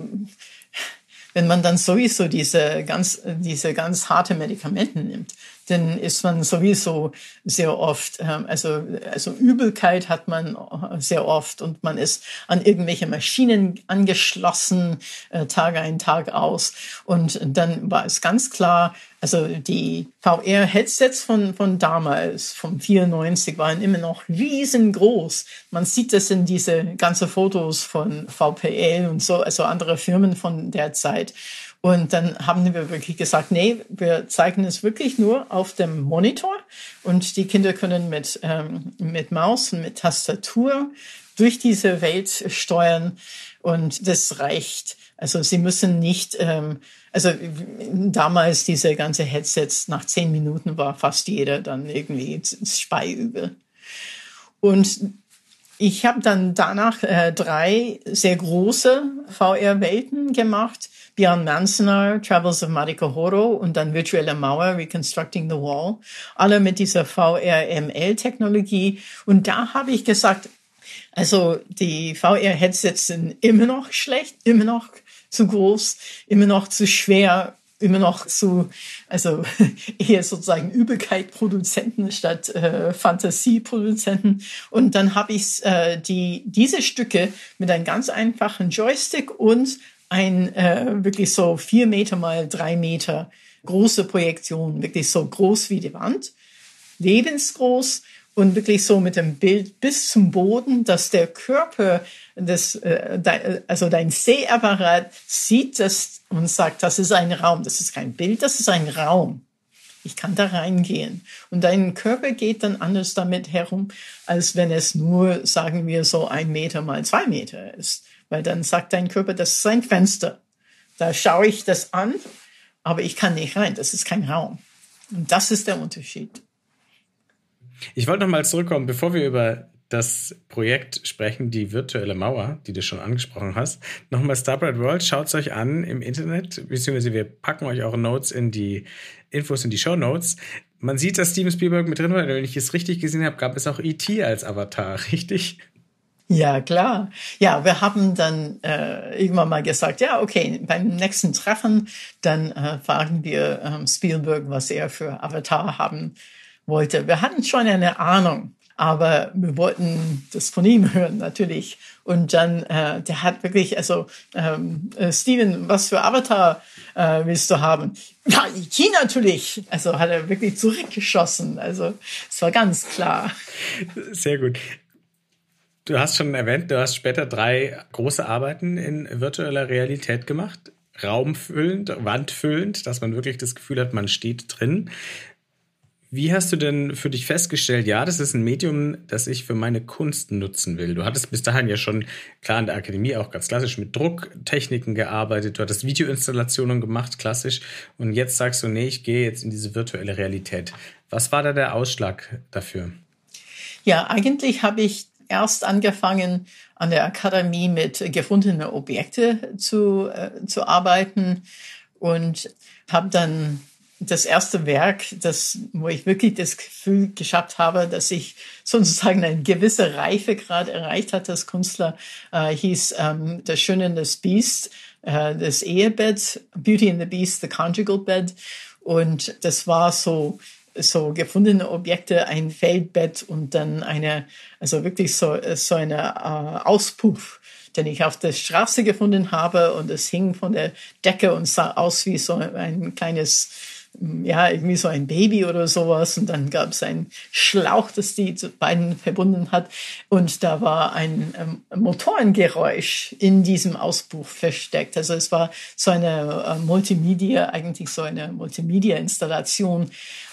wenn man dann sowieso diese ganz, diese ganz harte Medikamente nimmt, dann ist man sowieso sehr oft, ähm, also, also Übelkeit hat man sehr oft und man ist an irgendwelche Maschinen angeschlossen, äh, Tag ein, Tag aus. Und dann war es ganz klar, also die VR-Headsets von, von damals, vom 94, waren immer noch riesengroß. Man sieht das in diese ganze Fotos von VPL und so, also andere Firmen von der Zeit. Und dann haben wir wirklich gesagt, nee, wir zeigen es wirklich nur auf dem Monitor und die Kinder können mit, ähm, mit Maus und mit Tastatur durch diese Welt steuern und das reicht. Also sie müssen nicht, ähm, also damals diese ganze Headsets, nach zehn Minuten war fast jeder dann irgendwie speiübel. Und ich habe dann danach äh, drei sehr große VR-Welten gemacht Beyond Manzanar, Travels of Mariko Horo und dann Virtuelle Mauer, Reconstructing the Wall. Alle mit dieser VRML-Technologie. Und da habe ich gesagt, also die VR-Headsets sind immer noch schlecht, immer noch zu groß, immer noch zu schwer, immer noch zu, also eher sozusagen Übelkeit-Produzenten statt äh, Fantasie-Produzenten. Und dann habe ich äh, die, diese Stücke mit einem ganz einfachen Joystick und ein äh, wirklich so vier Meter mal drei Meter große Projektion, wirklich so groß wie die Wand, lebensgroß und wirklich so mit dem Bild bis zum Boden, dass der Körper, das, äh, also dein Sehapparat sieht das und sagt, das ist ein Raum, das ist kein Bild, das ist ein Raum. Ich kann da reingehen. Und dein Körper geht dann anders damit herum, als wenn es nur, sagen wir, so ein Meter mal zwei Meter ist. Weil dann sagt dein Körper, das ist ein Fenster. Da schaue ich das an, aber ich kann nicht rein. Das ist kein Raum. Und das ist der Unterschied.
Ich wollte noch mal zurückkommen, bevor wir über das Projekt sprechen, die virtuelle Mauer, die du schon angesprochen hast. Nochmal Starbright World, schaut es euch an im Internet, beziehungsweise wir packen euch eure Notes in die Infos in die Show Notes. Man sieht, dass Steven Spielberg mit drin war. Wenn ich es richtig gesehen habe, gab es auch E.T. als Avatar, richtig?
Ja, klar. Ja, wir haben dann äh, irgendwann mal gesagt, ja, okay, beim nächsten Treffen, dann äh, fragen wir ähm, Spielberg, was er für Avatar haben wollte. Wir hatten schon eine Ahnung, aber wir wollten das von ihm hören natürlich. Und dann, äh, der hat wirklich, also ähm, äh, Steven, was für Avatar äh, willst du haben? Ja, die natürlich. Also hat er wirklich zurückgeschossen. Also es war ganz klar.
Sehr gut. Du hast schon erwähnt, du hast später drei große Arbeiten in virtueller Realität gemacht. Raumfüllend, wandfüllend, dass man wirklich das Gefühl hat, man steht drin. Wie hast du denn für dich festgestellt, ja, das ist ein Medium, das ich für meine Kunst nutzen will? Du hattest bis dahin ja schon klar in der Akademie auch ganz klassisch mit Drucktechniken gearbeitet, du hattest Videoinstallationen gemacht, klassisch, und jetzt sagst du, nee, ich gehe jetzt in diese virtuelle Realität. Was war da der Ausschlag dafür?
Ja, eigentlich habe ich erst angefangen, an der Akademie mit gefundenen Objekte zu, äh, zu arbeiten und habe dann das erste Werk, das, wo ich wirklich das Gefühl geschafft habe, dass ich sozusagen eine gewisse Reifegrad erreicht hatte als Künstler, äh, hieß ähm, Das Schöne und das Beast, äh, das Ehebett, Beauty and the Beast, The Conjugal Bed. Und das war so so gefundene Objekte, ein Feldbett und dann eine, also wirklich so, so eine äh, Auspuff, den ich auf der Straße gefunden habe und es hing von der Decke und sah aus wie so ein kleines ja, irgendwie so ein Baby oder sowas. Und dann gab es einen Schlauch, das die beiden verbunden hat. Und da war ein ähm, Motorengeräusch in diesem Auspuff versteckt. Also es war so eine äh, Multimedia, eigentlich so eine Multimedia-Installation.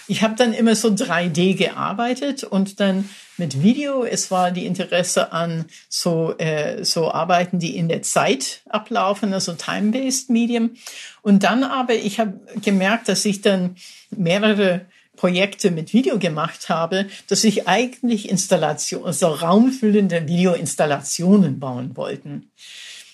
Ich habe dann immer so 3D gearbeitet und dann mit Video. Es war die Interesse an so, äh, so Arbeiten, die in der Zeit ablaufen, also time-based Medium. Und dann aber, ich habe gemerkt, dass ich dann mehrere Projekte mit Video gemacht habe, dass ich eigentlich Installation, also raumfüllende Videoinstallationen bauen wollten.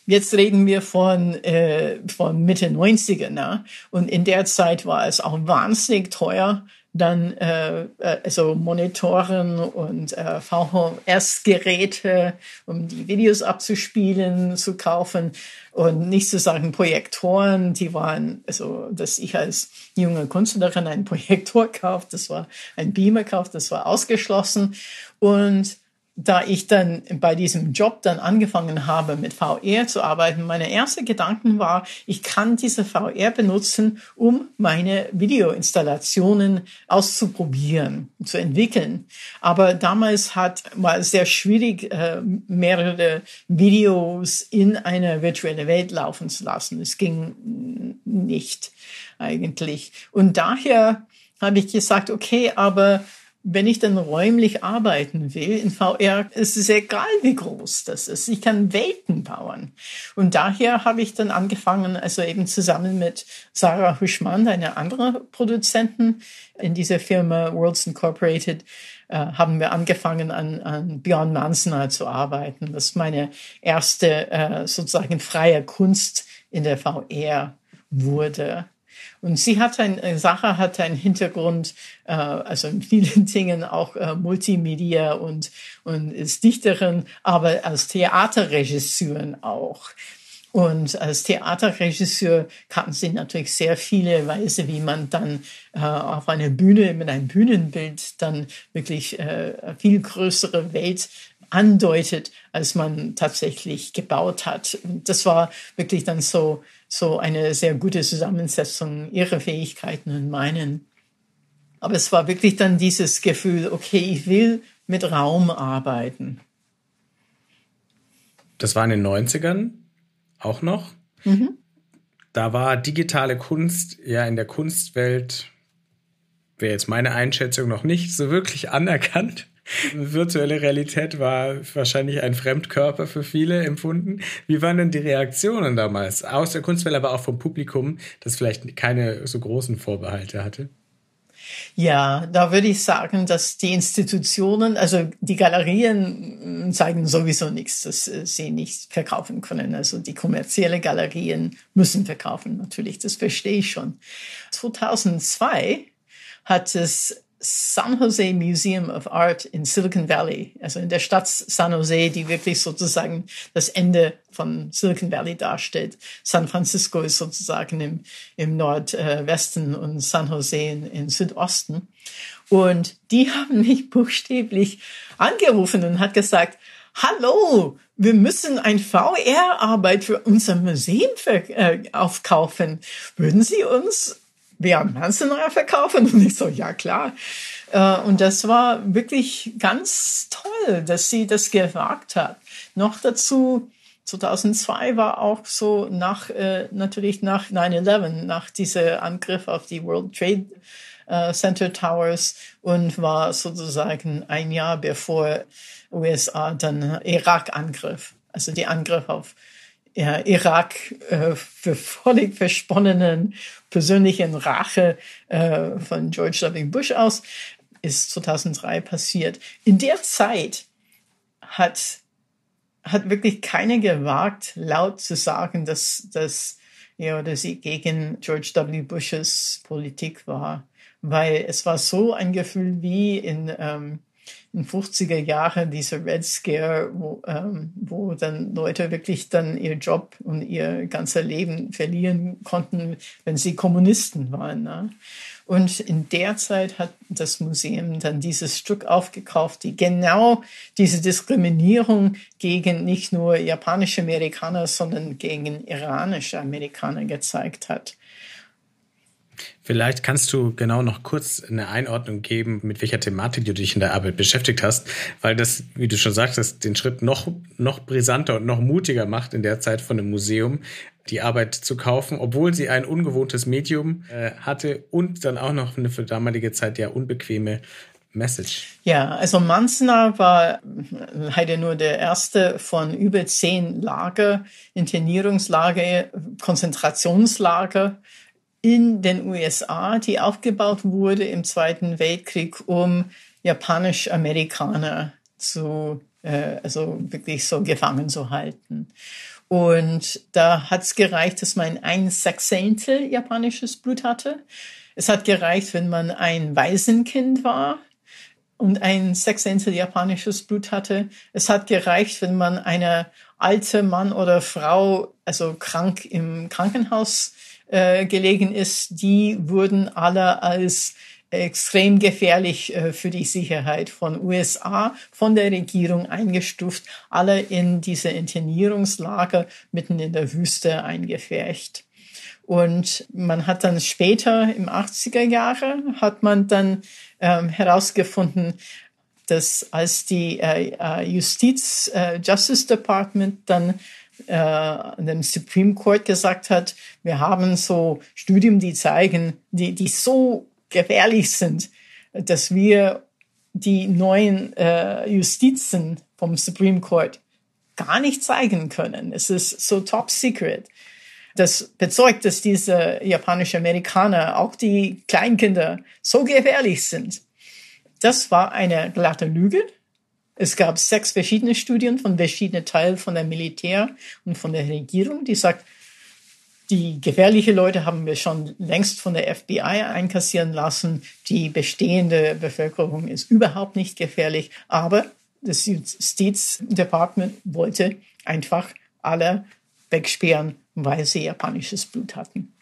Jetzt reden wir von, äh, von Mitte 90er, ne? Und in der Zeit war es auch wahnsinnig teuer, dann äh, äh, also Monitoren und äh, VHS-Geräte, um die Videos abzuspielen, zu kaufen und nicht zu sagen Projektoren, die waren, also dass ich als junge Künstlerin einen Projektor kauft, das war ein Beamer kauft, das war ausgeschlossen. Und da ich dann bei diesem Job dann angefangen habe, mit VR zu arbeiten, meine erste Gedanken war, ich kann diese VR benutzen, um meine Videoinstallationen auszuprobieren, zu entwickeln. Aber damals hat, war es sehr schwierig, äh, mehrere Videos in eine virtuelle Welt laufen zu lassen. Es ging nicht eigentlich. Und daher habe ich gesagt, okay, aber wenn ich dann räumlich arbeiten will in VR, ist es egal, wie groß das ist. Ich kann Welten bauen. Und daher habe ich dann angefangen, also eben zusammen mit Sarah Huschmann, eine andere Produzentin in dieser Firma Worlds Incorporated, äh, haben wir angefangen an, an Beyond Mansner zu arbeiten. Das ist meine erste äh, sozusagen freie Kunst in der VR wurde. Und sie hat ein, äh, Sache hat einen Hintergrund, äh, also in vielen Dingen auch äh, Multimedia und, und ist Dichterin, aber als Theaterregisseurin auch. Und als Theaterregisseur kann sie natürlich sehr viele Weise, wie man dann äh, auf einer Bühne mit einem Bühnenbild dann wirklich äh, viel größere Welt andeutet, als man tatsächlich gebaut hat. Und das war wirklich dann so so eine sehr gute Zusammensetzung ihrer Fähigkeiten und meinen. Aber es war wirklich dann dieses Gefühl, okay, ich will mit Raum arbeiten.
Das war in den 90ern auch noch. Mhm. Da war digitale Kunst ja in der Kunstwelt, wäre jetzt meine Einschätzung, noch nicht so wirklich anerkannt. Virtuelle Realität war wahrscheinlich ein Fremdkörper für viele empfunden. Wie waren denn die Reaktionen damals? Aus der Kunstwelt, aber auch vom Publikum, das vielleicht keine so großen Vorbehalte hatte?
Ja, da würde ich sagen, dass die Institutionen, also die Galerien zeigen sowieso nichts, dass sie nicht verkaufen können. Also die kommerzielle Galerien müssen verkaufen, natürlich, das verstehe ich schon. 2002 hat es San Jose Museum of Art in Silicon Valley, also in der Stadt San Jose, die wirklich sozusagen das Ende von Silicon Valley darstellt. San Francisco ist sozusagen im, im Nordwesten und San Jose in, in Südosten. Und die haben mich buchstäblich angerufen und hat gesagt, hallo, wir müssen ein VR-Arbeit für unser Museum äh, aufkaufen. Würden Sie uns Björn Mansenauer verkaufen? Und ich so, ja klar. Äh, und das war wirklich ganz toll, dass sie das gewagt hat. Noch dazu, 2002 war auch so nach, äh, natürlich nach 9-11, nach dieser Angriff auf die World Trade äh, Center Towers und war sozusagen ein Jahr bevor USA dann Irak angriff. Also die Angriff auf ja, Irak äh, für völlig versponnenen persönlichen Rache äh, von George W. Bush aus ist 2003 passiert. In der Zeit hat hat wirklich keiner gewagt, laut zu sagen, dass, dass, ja, dass sie gegen George W. Bushes Politik war. Weil es war so ein Gefühl wie in, ähm, in 50er Jahren dieser Red Scare, wo, ähm, wo dann Leute wirklich dann ihr Job und ihr ganzes Leben verlieren konnten, wenn sie Kommunisten waren. Ne? Und in der Zeit hat das Museum dann dieses Stück aufgekauft, die genau diese Diskriminierung gegen nicht nur japanische Amerikaner, sondern gegen iranische Amerikaner gezeigt hat.
Vielleicht kannst du genau noch kurz eine Einordnung geben, mit welcher Thematik du dich in der Arbeit beschäftigt hast, weil das, wie du schon sagtest, den Schritt noch, noch brisanter und noch mutiger macht in der Zeit von einem Museum, die Arbeit zu kaufen, obwohl sie ein ungewohntes Medium äh, hatte und dann auch noch eine für damalige Zeit ja unbequeme Message.
Ja, also Manzner war leider nur der erste von über zehn Lager, Internierungslager, Konzentrationslager in den USA, die aufgebaut wurde im Zweiten Weltkrieg, um japanisch-Amerikaner zu, äh, also wirklich so gefangen zu halten. Und da hat's gereicht, dass man ein Sechzehntel japanisches Blut hatte. Es hat gereicht, wenn man ein Waisenkind war und ein Sechzehntel japanisches Blut hatte. Es hat gereicht, wenn man eine alte Mann oder Frau, also krank im Krankenhaus äh, gelegen ist, die wurden alle als extrem gefährlich äh, für die Sicherheit von USA, von der Regierung eingestuft, alle in diese Internierungslager mitten in der Wüste eingefärcht. Und man hat dann später, im 80er Jahre, hat man dann ähm, herausgefunden, dass als die äh, äh Justiz, äh, Justice Department dann äh, dem Supreme Court gesagt hat, wir haben so Studien, die zeigen, die, die so gefährlich sind, dass wir die neuen äh, Justizen vom Supreme Court gar nicht zeigen können. Es ist so top secret. Das bezeugt, dass diese japanische Amerikaner, auch die Kleinkinder, so gefährlich sind. Das war eine glatte Lüge. Es gab sechs verschiedene Studien von verschiedenen Teilen von der Militär und von der Regierung, die sagt, die gefährliche Leute haben wir schon längst von der FBI einkassieren lassen. Die bestehende Bevölkerung ist überhaupt nicht gefährlich. Aber das Justizdepartement wollte einfach alle wegsperren, weil sie japanisches Blut hatten.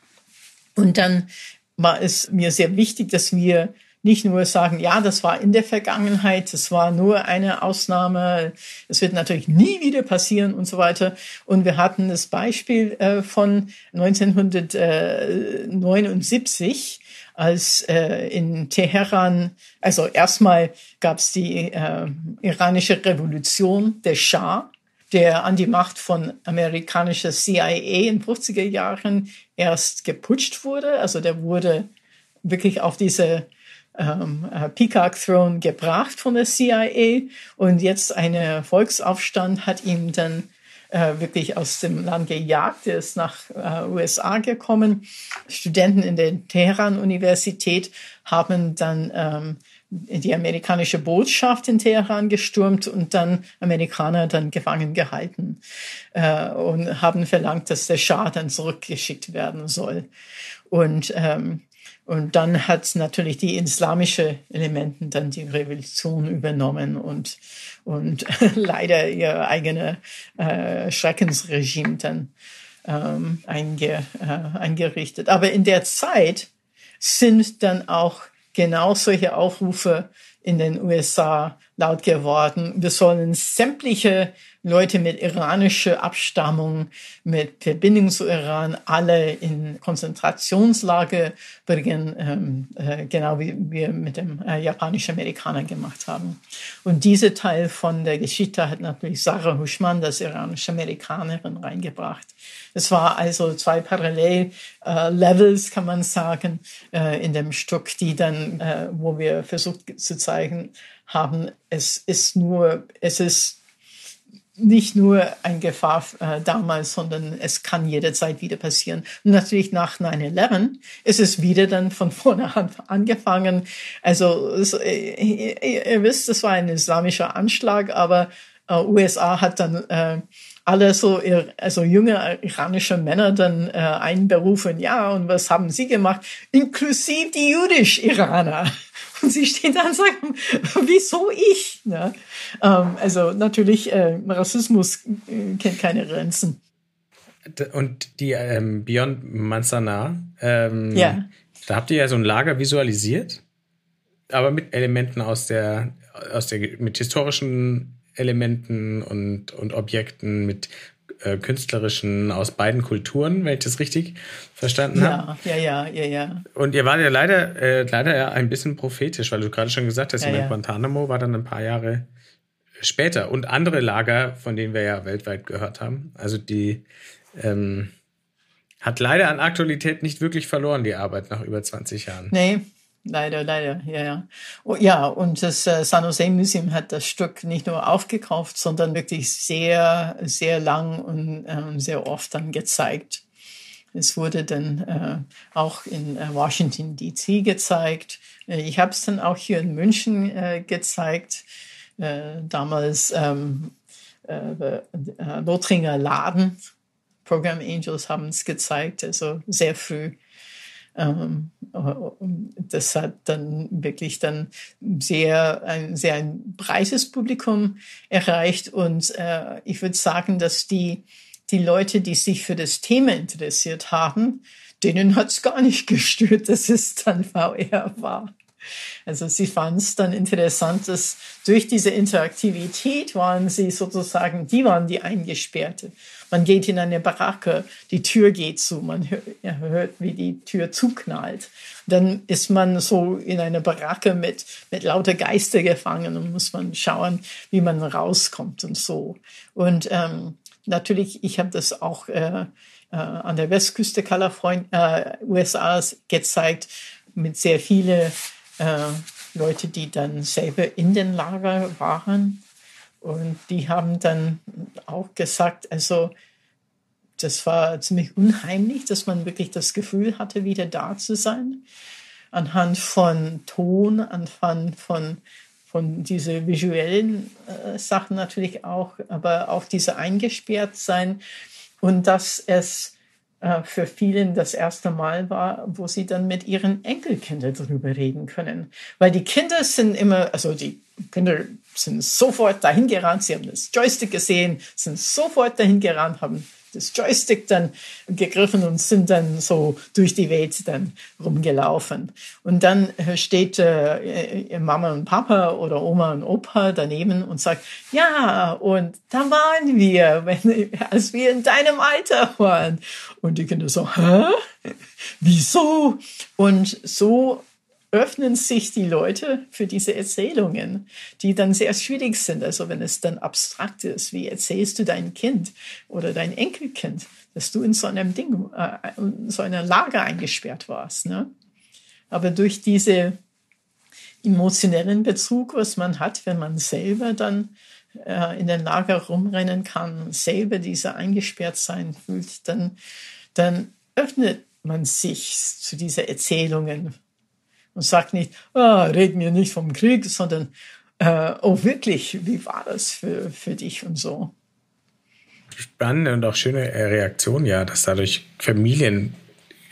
Und dann war es mir sehr wichtig, dass wir nicht nur sagen, ja, das war in der Vergangenheit, das war nur eine Ausnahme, es wird natürlich nie wieder passieren und so weiter. Und wir hatten das Beispiel äh, von 1979, als äh, in Teheran, also erstmal gab es die äh, iranische Revolution, der Schah, der an die Macht von amerikanischer CIA in 50er Jahren erst geputscht wurde. Also der wurde wirklich auf diese ähm, äh, Peacock Throne gebracht von der CIA und jetzt ein Volksaufstand hat ihn dann äh, wirklich aus dem Land gejagt. Er ist nach äh, USA gekommen. Studenten in der Teheran-Universität haben dann ähm, die amerikanische Botschaft in Teheran gestürmt und dann Amerikaner dann gefangen gehalten äh, und haben verlangt, dass der Schah dann zurückgeschickt werden soll. Und ähm, Und dann hat natürlich die islamische Elementen dann die Revolution übernommen und, und leider ihr eigene äh, Schreckensregime dann ähm, einge, äh, eingerichtet. Aber in der Zeit sind dann auch genau solche Aufrufe in den USA laut geworden. Wir sollen sämtliche Leute mit iranischer Abstammung, mit Verbindung zu Iran, alle in Konzentrationslager bringen, ähm, äh, genau wie wir mit dem äh, japanischen Amerikaner gemacht haben. Und diese Teil von der Geschichte hat natürlich Sarah Huschmann, das iranische Amerikanerin, reingebracht. Es war also zwei Parallel-Levels, äh, kann man sagen, äh, in dem Stück, die dann, äh, wo wir versucht zu zeigen haben, es ist nur, es ist nicht nur ein Gefahr äh, damals, sondern es kann jederzeit wieder passieren. Und natürlich nach 9-11 ist es wieder dann von vorne an angefangen. Also es, äh, ihr, ihr, wisst, es war ein islamischer Anschlag, aber äh, USA hat dann äh, alle so, also junge iranische Männer dann äh, einberufen, ja, und was haben sie gemacht? Inklusive die jüdisch-Iraner. Und sie stehen da und sagen, wieso ich? Ne? Ähm, also natürlich, äh, Rassismus äh, kennt keine Grenzen.
Und die ähm, Beyond Manzana, ähm, ja. da habt ihr ja so ein Lager visualisiert, aber mit Elementen aus der, aus der, mit historischen Elementen und, und Objekten, mit äh, künstlerischen aus beiden Kulturen, wenn ich das richtig verstanden
ja,
habe.
Ja, ja, ja, ja.
Und ihr wart ja leider, äh, leider ja ein bisschen prophetisch, weil du gerade schon gesagt hast, ja, ja. Guantanamo war dann ein paar Jahre später und andere Lager, von denen wir ja weltweit gehört haben. Also die ähm, hat leider an Aktualität nicht wirklich verloren, die Arbeit nach über 20 Jahren.
Nee, Leider, leider, ja, ja. Oh, ja, und das äh, San Jose Museum hat das Stück nicht nur aufgekauft, sondern wirklich sehr, sehr lang und ähm, sehr oft dann gezeigt. Es wurde dann äh, auch in äh, Washington DC gezeigt. Äh, ich habe es dann auch hier in München äh, gezeigt. Damals ähm, äh, Lothringer Laden, Program Angels haben es gezeigt, also sehr früh. Ähm, das hat dann wirklich dann sehr ein sehr ein breites Publikum erreicht und äh, ich würde sagen, dass die die Leute, die sich für das Thema interessiert haben, denen hat es gar nicht gestört, dass es dann VR war. Also sie fanden es dann interessant, dass durch diese Interaktivität waren sie sozusagen, die waren die Eingesperrte. Man geht in eine Baracke, die Tür geht zu, man hört, wie die Tür zuknallt. Dann ist man so in einer Baracke mit, mit lauter Geister gefangen und muss man schauen, wie man rauskommt und so. Und ähm, natürlich, ich habe das auch äh, äh, an der Westküste Kalifornien, äh, USA gezeigt mit sehr viele äh, Leute, die dann selber in den Lager waren. Und die haben dann auch gesagt, also das war ziemlich unheimlich, dass man wirklich das Gefühl hatte, wieder da zu sein. Anhand von Ton, anhand von, von diese visuellen äh, Sachen natürlich auch, aber auch diese eingesperrt sein und dass es äh, für vielen das erste Mal war, wo sie dann mit ihren Enkelkindern darüber reden können. Weil die Kinder sind immer, also die Kinder sind sofort dahin gerannt, sie haben das Joystick gesehen, sind sofort dahin gerannt, haben das Joystick dann gegriffen und sind dann so durch die Welt dann rumgelaufen. Und dann äh, steht äh, Mama und Papa oder Oma und Opa daneben und sagt, ja, und da waren wir, wenn, als wir in deinem Alter waren. Und die Kinder so, hä? Wieso? Und so öffnen sich die Leute für diese Erzählungen, die dann sehr schwierig sind. Also wenn es dann abstrakt ist, wie erzählst du dein Kind oder dein Enkelkind, dass du in so einem Ding, äh, in so einer Lage eingesperrt warst. Ne? Aber durch diese emotionellen Bezug, was man hat, wenn man selber dann äh, in den Lager rumrennen kann, selber diese eingesperrt sein fühlt, dann, dann öffnet man sich zu diesen Erzählungen und sagt nicht, ah, red mir nicht vom Krieg, sondern, äh, oh wirklich, wie war das für, für dich und so.
Spannende und auch schöne Reaktion, ja, dass dadurch Familien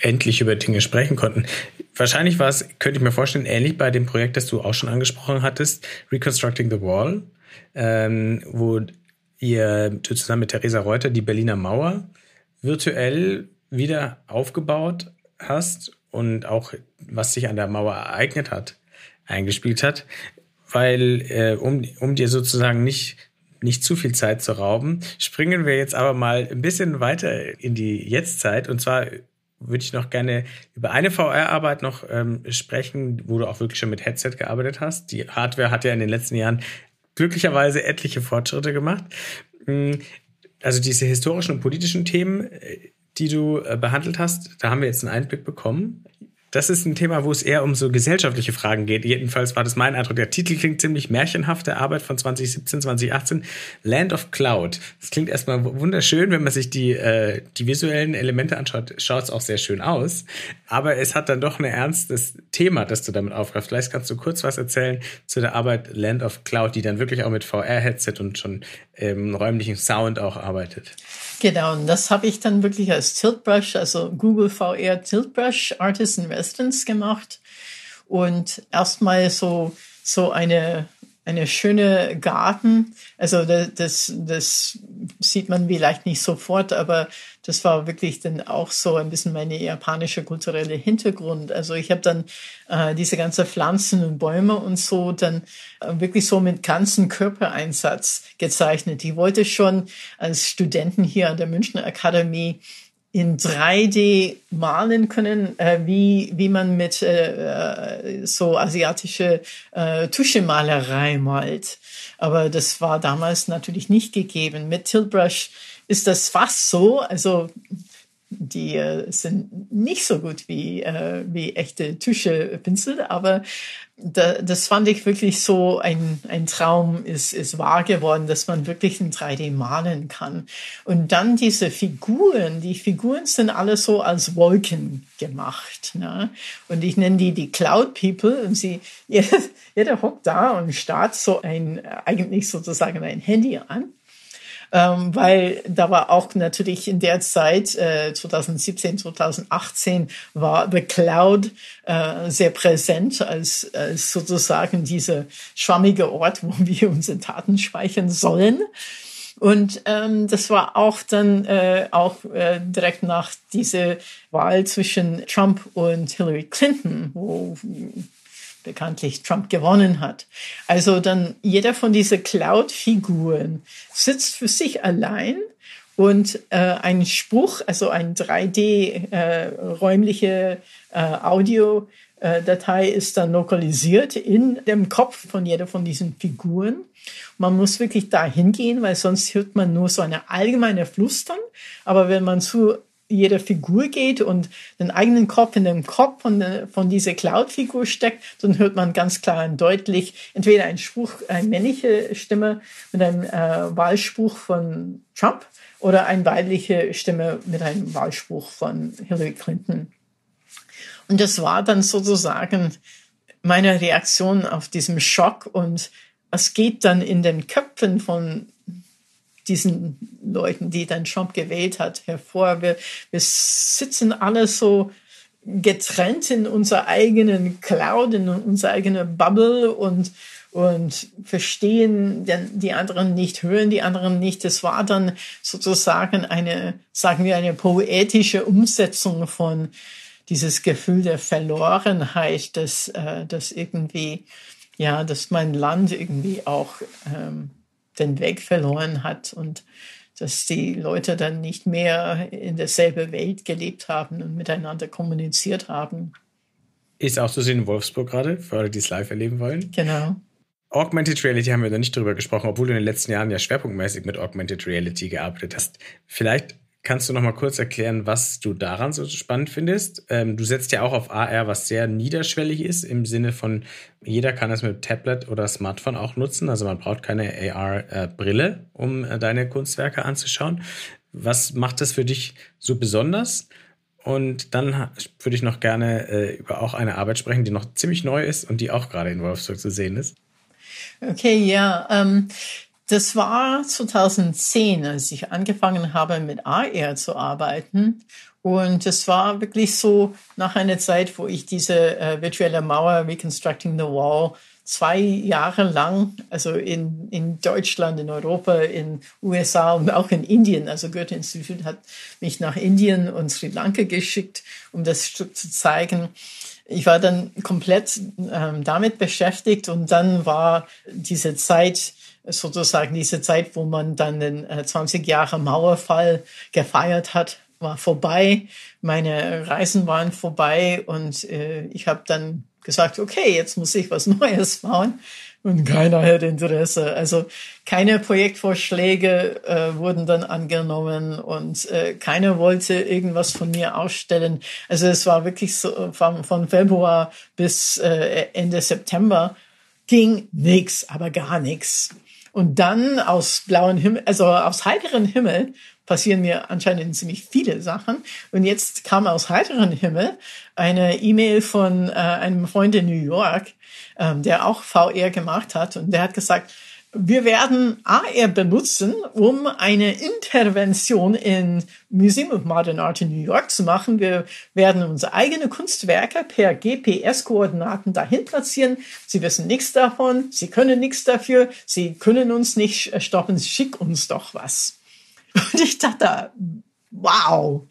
endlich über Dinge sprechen konnten. Wahrscheinlich war es, könnte ich mir vorstellen, ähnlich bei dem Projekt, das du auch schon angesprochen hattest, Reconstructing the Wall, ähm, wo ihr zusammen mit Theresa Reuter die Berliner Mauer virtuell wieder aufgebaut hast und auch was sich an der Mauer ereignet hat, eingespielt hat, weil äh, um, um dir sozusagen nicht nicht zu viel Zeit zu rauben, springen wir jetzt aber mal ein bisschen weiter in die Jetztzeit und zwar würde ich noch gerne über eine VR-Arbeit noch ähm, sprechen, wo du auch wirklich schon mit Headset gearbeitet hast. Die Hardware hat ja in den letzten Jahren glücklicherweise etliche Fortschritte gemacht. Hm, also diese historischen und politischen Themen, äh, die du äh, behandelt hast, da haben wir jetzt einen Einblick bekommen das ist ein Thema, wo es eher um so gesellschaftliche Fragen geht. Jedenfalls war das mein Eindruck. Der Titel klingt ziemlich märchenhafte Arbeit von 2017, 2018. Land of Cloud. Das klingt erstmal wunderschön, wenn man sich die, äh, die visuellen Elemente anschaut, schaut es auch sehr schön aus. Aber es hat dann doch ein ernstes Thema, das du damit aufgreifst. Vielleicht kannst du kurz was erzählen zu der Arbeit Land of Cloud, die dann wirklich auch mit VR-Headset und schon ähm, räumlichen Sound auch arbeitet.
Genau, und das habe ich dann wirklich als Tiltbrush, also Google VR Tiltbrush Artist Residence gemacht und erstmal so, so eine eine schöne Garten. Also das, das, das sieht man vielleicht nicht sofort, aber das war wirklich dann auch so ein bisschen meine japanische kulturelle Hintergrund. Also ich habe dann äh, diese ganze Pflanzen und Bäume und so dann äh, wirklich so mit ganzen Körpereinsatz gezeichnet. Ich wollte schon als Studenten hier an der Münchner Akademie in 3D malen können, äh, wie, wie man mit äh, äh, so asiatische äh, Tuschemalerei malt. Aber das war damals natürlich nicht gegeben. Mit Tiltbrush ist das fast so. Also die äh, sind nicht so gut wie, äh, wie echte Tuschepinsel, aber da, das fand ich wirklich so ein, ein Traum ist, ist wahr geworden, dass man wirklich in 3D malen kann. Und dann diese Figuren, die Figuren sind alle so als Wolken gemacht. Ne? Und ich nenne die die Cloud People und sie, jeder, jeder hockt da und starrt so ein, eigentlich sozusagen ein Handy an ähm, weil da war auch natürlich in der Zeit, äh, 2017, 2018, war The Cloud äh, sehr präsent als, als sozusagen dieser schwammige Ort, wo wir unsere Daten speichern sollen. Und ähm, das war auch dann äh, auch äh, direkt nach dieser Wahl zwischen Trump und Hillary Clinton, wo bekanntlich Trump gewonnen hat. Also dann jeder von diesen Cloud-Figuren sitzt für sich allein und äh, ein Spruch, also ein 3D äh, räumliche äh, Audio Datei ist dann lokalisiert in dem Kopf von jeder von diesen Figuren. Man muss wirklich da hingehen, weil sonst hört man nur so eine allgemeine Flüstern. Aber wenn man zu jeder Figur geht und den eigenen Kopf in den Kopf von, von dieser Cloud-Figur steckt, dann hört man ganz klar und deutlich entweder ein Spruch, eine männliche Stimme mit einem äh, Wahlspruch von Trump oder eine weibliche Stimme mit einem Wahlspruch von Hillary Clinton. Und das war dann sozusagen meine Reaktion auf diesen Schock und es geht dann in den Köpfen von diesen Leuten, die dann Trump gewählt hat, hervor. Wir, wir sitzen alle so getrennt in unserer eigenen Cloud, in unserer eigenen Bubble und, und verstehen die anderen nicht, hören die anderen nicht. Es war dann sozusagen eine, sagen wir, eine poetische Umsetzung von dieses Gefühl der Verlorenheit, dass, äh, dass irgendwie, ja, dass mein Land irgendwie auch ähm, den Weg verloren hat und dass die Leute dann nicht mehr in derselben Welt gelebt haben und miteinander kommuniziert haben.
Ist auch zu sehen in Wolfsburg gerade, für alle, die es live erleben wollen.
Genau.
Augmented Reality haben wir da nicht drüber gesprochen, obwohl du in den letzten Jahren ja schwerpunktmäßig mit Augmented Reality gearbeitet hast. Vielleicht Kannst du noch mal kurz erklären, was du daran so spannend findest? Ähm, du setzt ja auch auf AR, was sehr niederschwellig ist, im Sinne von, jeder kann es mit Tablet oder Smartphone auch nutzen. Also man braucht keine AR-Brille, äh, um äh, deine Kunstwerke anzuschauen. Was macht das für dich so besonders? Und dann würde ich noch gerne äh, über auch eine Arbeit sprechen, die noch ziemlich neu ist und die auch gerade in Wolfsburg zu sehen ist.
Okay, ja. Ähm Das war 2010, als ich angefangen habe, mit AR zu arbeiten. Und es war wirklich so nach einer Zeit, wo ich diese äh, virtuelle Mauer Reconstructing the Wall zwei Jahre lang, also in, in Deutschland, in Europa, in USA und auch in Indien. Also Goethe-Institut hat mich nach Indien und Sri Lanka geschickt, um das Stück zu zeigen. Ich war dann komplett ähm, damit beschäftigt und dann war diese Zeit sozusagen diese Zeit, wo man dann den äh, 20 Jahre Mauerfall gefeiert hat, war vorbei. Meine Reisen waren vorbei und äh, ich habe dann gesagt, okay, jetzt muss ich was Neues bauen. Und keiner hat Interesse. Also keine Projektvorschläge äh, wurden dann angenommen und äh, keiner wollte irgendwas von mir ausstellen. Also es war wirklich so von, von Februar bis äh, Ende September ging nichts, aber gar nichts. Und dann aus blauen Himmel, also aus heiteren Himmel passieren mir anscheinend ziemlich viele Sachen. Und jetzt kam aus heiteren Himmel eine E-Mail von äh, einem Freund in New York, ähm, der auch VR gemacht hat. Und der hat gesagt, wir werden AR benutzen, um eine Intervention in Museum of Modern Art in New York zu machen. Wir werden unsere eigenen Kunstwerke per GPS-Koordinaten dahin platzieren. Sie wissen nichts davon, sie können nichts dafür, sie können uns nicht stoppen, schick uns doch was. Und ich dachte, wow,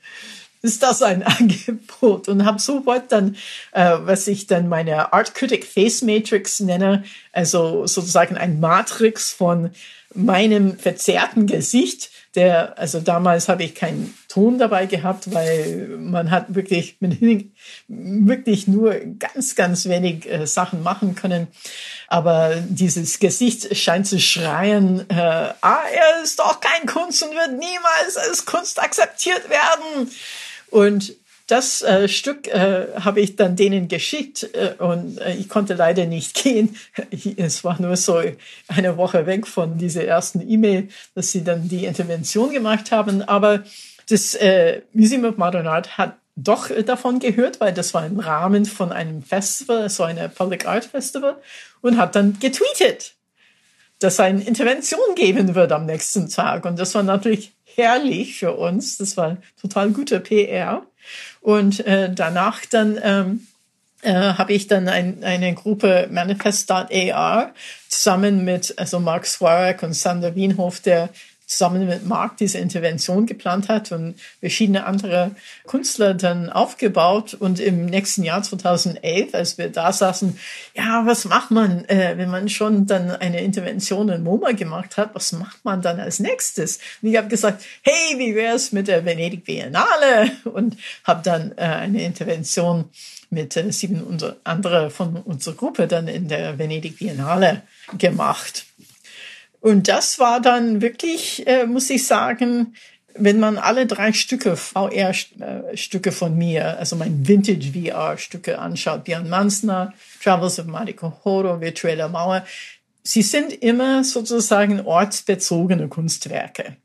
ist das ein Angebot? Und habe sofort dann, äh, was ich dann meine Art Critic Face Matrix nenne, also sozusagen ein Matrix von meinem verzerrten Gesicht, der, also damals habe ich keinen Ton dabei gehabt, weil man hat wirklich wirklich nur ganz, ganz wenig äh, Sachen machen können. Aber dieses Gesicht scheint zu schreien, äh, ah, er ist doch kein Kunst und wird niemals als Kunst akzeptiert werden. Und das äh, Stück äh, habe ich dann denen geschickt äh, und äh, ich konnte leider nicht gehen. Es war nur so eine Woche weg von dieser ersten E-Mail, dass sie dann die Intervention gemacht haben. Aber das äh, Museum of Modern Art hat doch davon gehört, weil das war im Rahmen von einem Festival, so eine Public Art Festival und hat dann getweetet, dass es eine Intervention geben wird am nächsten Tag. Und das war natürlich herrlich für uns. Das war total guter PR. Und äh, danach dann ähm, äh, habe ich dann ein, eine Gruppe Manifest.ar zusammen mit also Mark Swarek und Sander Wienhof, der zusammen mit Mark diese Intervention geplant hat und verschiedene andere Künstler dann aufgebaut. Und im nächsten Jahr 2011, als wir da saßen, ja, was macht man, äh, wenn man schon dann eine Intervention in MoMA gemacht hat, was macht man dann als nächstes? Und ich habe gesagt, hey, wie wär's mit der Venedig Biennale? Und habe dann äh, eine Intervention mit äh, sieben andere von unserer Gruppe dann in der Venedig Biennale gemacht. Und das war dann wirklich, äh, muss ich sagen, wenn man alle drei Stücke, VR-Stücke von mir, also mein Vintage-VR-Stücke anschaut, Björn Mansner, Travels of Mariko Horo, Virtuelle Mauer, sie sind immer sozusagen ortsbezogene Kunstwerke.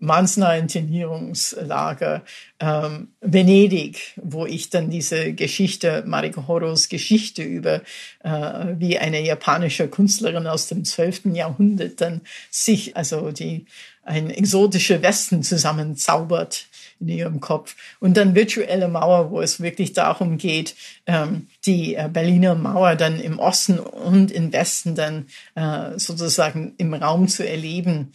Mansner Internierungslager, ähm, Venedig, wo ich dann diese Geschichte, Mariko Horos Geschichte über, äh, wie eine japanische Künstlerin aus dem 12. Jahrhundert dann sich, also die, ein exotischer Westen zusammenzaubert in ihrem Kopf. Und dann virtuelle Mauer, wo es wirklich darum geht, ähm, die äh, Berliner Mauer dann im Osten und im Westen dann äh, sozusagen im Raum zu erleben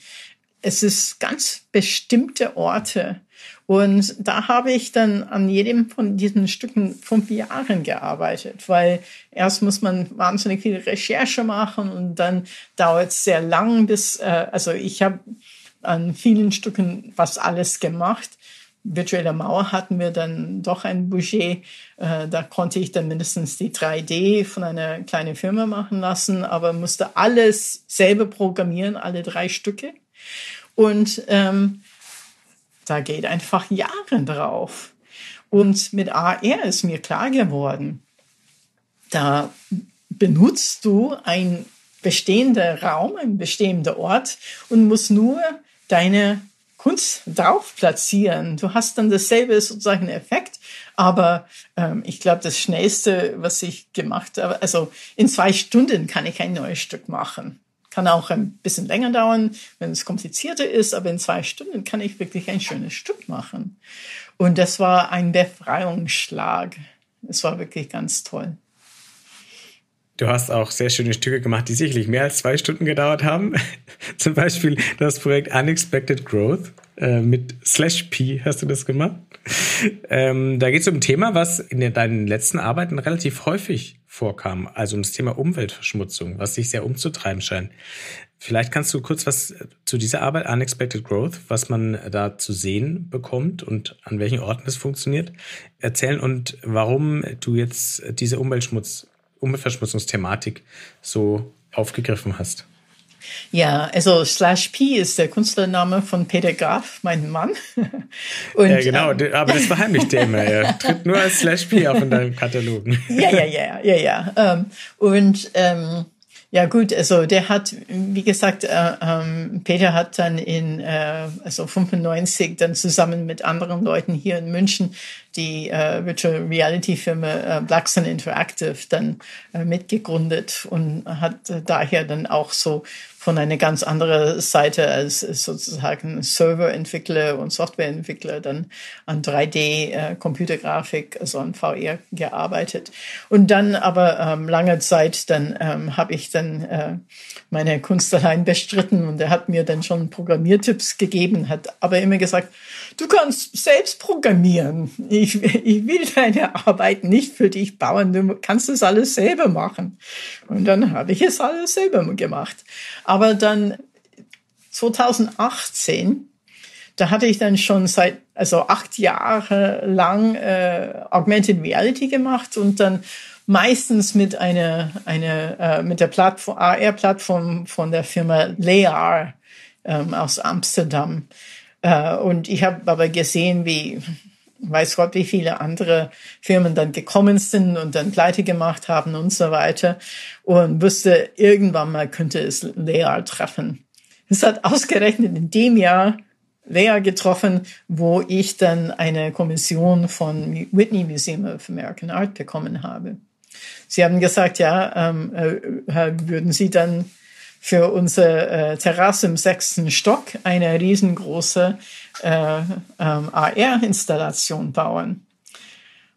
es ist ganz bestimmte Orte. Und da habe ich dann an jedem von diesen Stücken fünf Jahren gearbeitet, weil erst muss man wahnsinnig viel Recherche machen und dann dauert es sehr lang, bis, äh, also ich habe an vielen Stücken fast alles gemacht. Virtuelle Mauer hatten wir dann doch ein Budget. Äh, da konnte ich dann mindestens die 3D von einer kleinen Firma machen lassen, aber musste alles selber programmieren, alle drei Stücke. Und ähm, da geht einfach Jahre drauf. Und mit AR ist mir klar geworden, da benutzt du ein bestehender Raum, ein bestehender Ort und musst nur deine Kunst drauf platzieren. Du hast dann dasselbe sozusagen Effekt, aber ähm, ich glaube, das Schnellste, was ich gemacht habe, also in zwei Stunden kann ich ein neues Stück machen Kann auch ein bisschen länger dauern, wenn es komplizierter ist, aber in zwei Stunden kann ich wirklich ein schönes Stück machen. Und das war ein Befreiungsschlag. Es war wirklich ganz toll.
Du hast auch sehr schöne Stücke gemacht, die sicherlich mehr als zwei Stunden gedauert haben. Zum Beispiel das Projekt Unexpected Growth äh, mit Slash P hast du das gemacht. Ähm, da geht es um ein Thema, was in deinen letzten Arbeiten relativ häufig vorkam, also um das Thema Umweltverschmutzung, was sich sehr umzutreiben scheint. Vielleicht kannst du kurz was zu dieser Arbeit Unexpected Growth, was man da zu sehen bekommt und an welchen Orten es funktioniert, erzählen und warum du jetzt diese Umweltschmutz, Umweltverschmutzungsthematik so aufgegriffen hast.
Ja, also Slash P ist der Künstlername von Peter Graf, mein Mann.
Und, ja, genau, ähm, aber das verheimlicht er immer. Er tritt nur als Slash P auf in deinem Katalog.
ja, ja, ja, ja, ja. Ähm, und ähm, ja gut, also der hat, wie gesagt, äh, ähm, Peter hat dann in äh, also 95 dann zusammen mit anderen Leuten hier in München die äh, Virtual Reality Firma äh, Black Sun Interactive dann äh, mitgegründet und hat äh, daher dann auch so von einer ganz anderen Seite als sozusagen Serverentwickler und Softwareentwickler dann an 3D-Computergrafik, äh, also an VR gearbeitet. Und dann aber ähm, lange Zeit, dann ähm, habe ich dann äh, meine Kunst allein bestritten und er hat mir dann schon Programmiertipps gegeben, hat aber immer gesagt, du kannst selbst programmieren. Ich, ich will deine Arbeit nicht für dich bauen, du kannst es alles selber machen. Und dann habe ich es alles selber gemacht. Aber dann 2018, da hatte ich dann schon seit also acht Jahre lang äh, Augmented Reality gemacht und dann meistens mit einer eine äh, mit der Plattform AR Plattform von der Firma Lear ähm, aus Amsterdam äh, und ich habe aber gesehen, wie weiß Gott, wie viele andere Firmen dann gekommen sind und dann pleite gemacht haben und so weiter und wusste, irgendwann mal könnte es Lea treffen. Es hat ausgerechnet in dem Jahr Lea getroffen, wo ich dann eine Kommission von Whitney Museum of American Art bekommen habe. Sie haben gesagt, ja, ähm, äh, würden Sie dann für unsere äh, Terrasse im sechsten Stock eine riesengroße äh, ähm, AR-Installation bauen.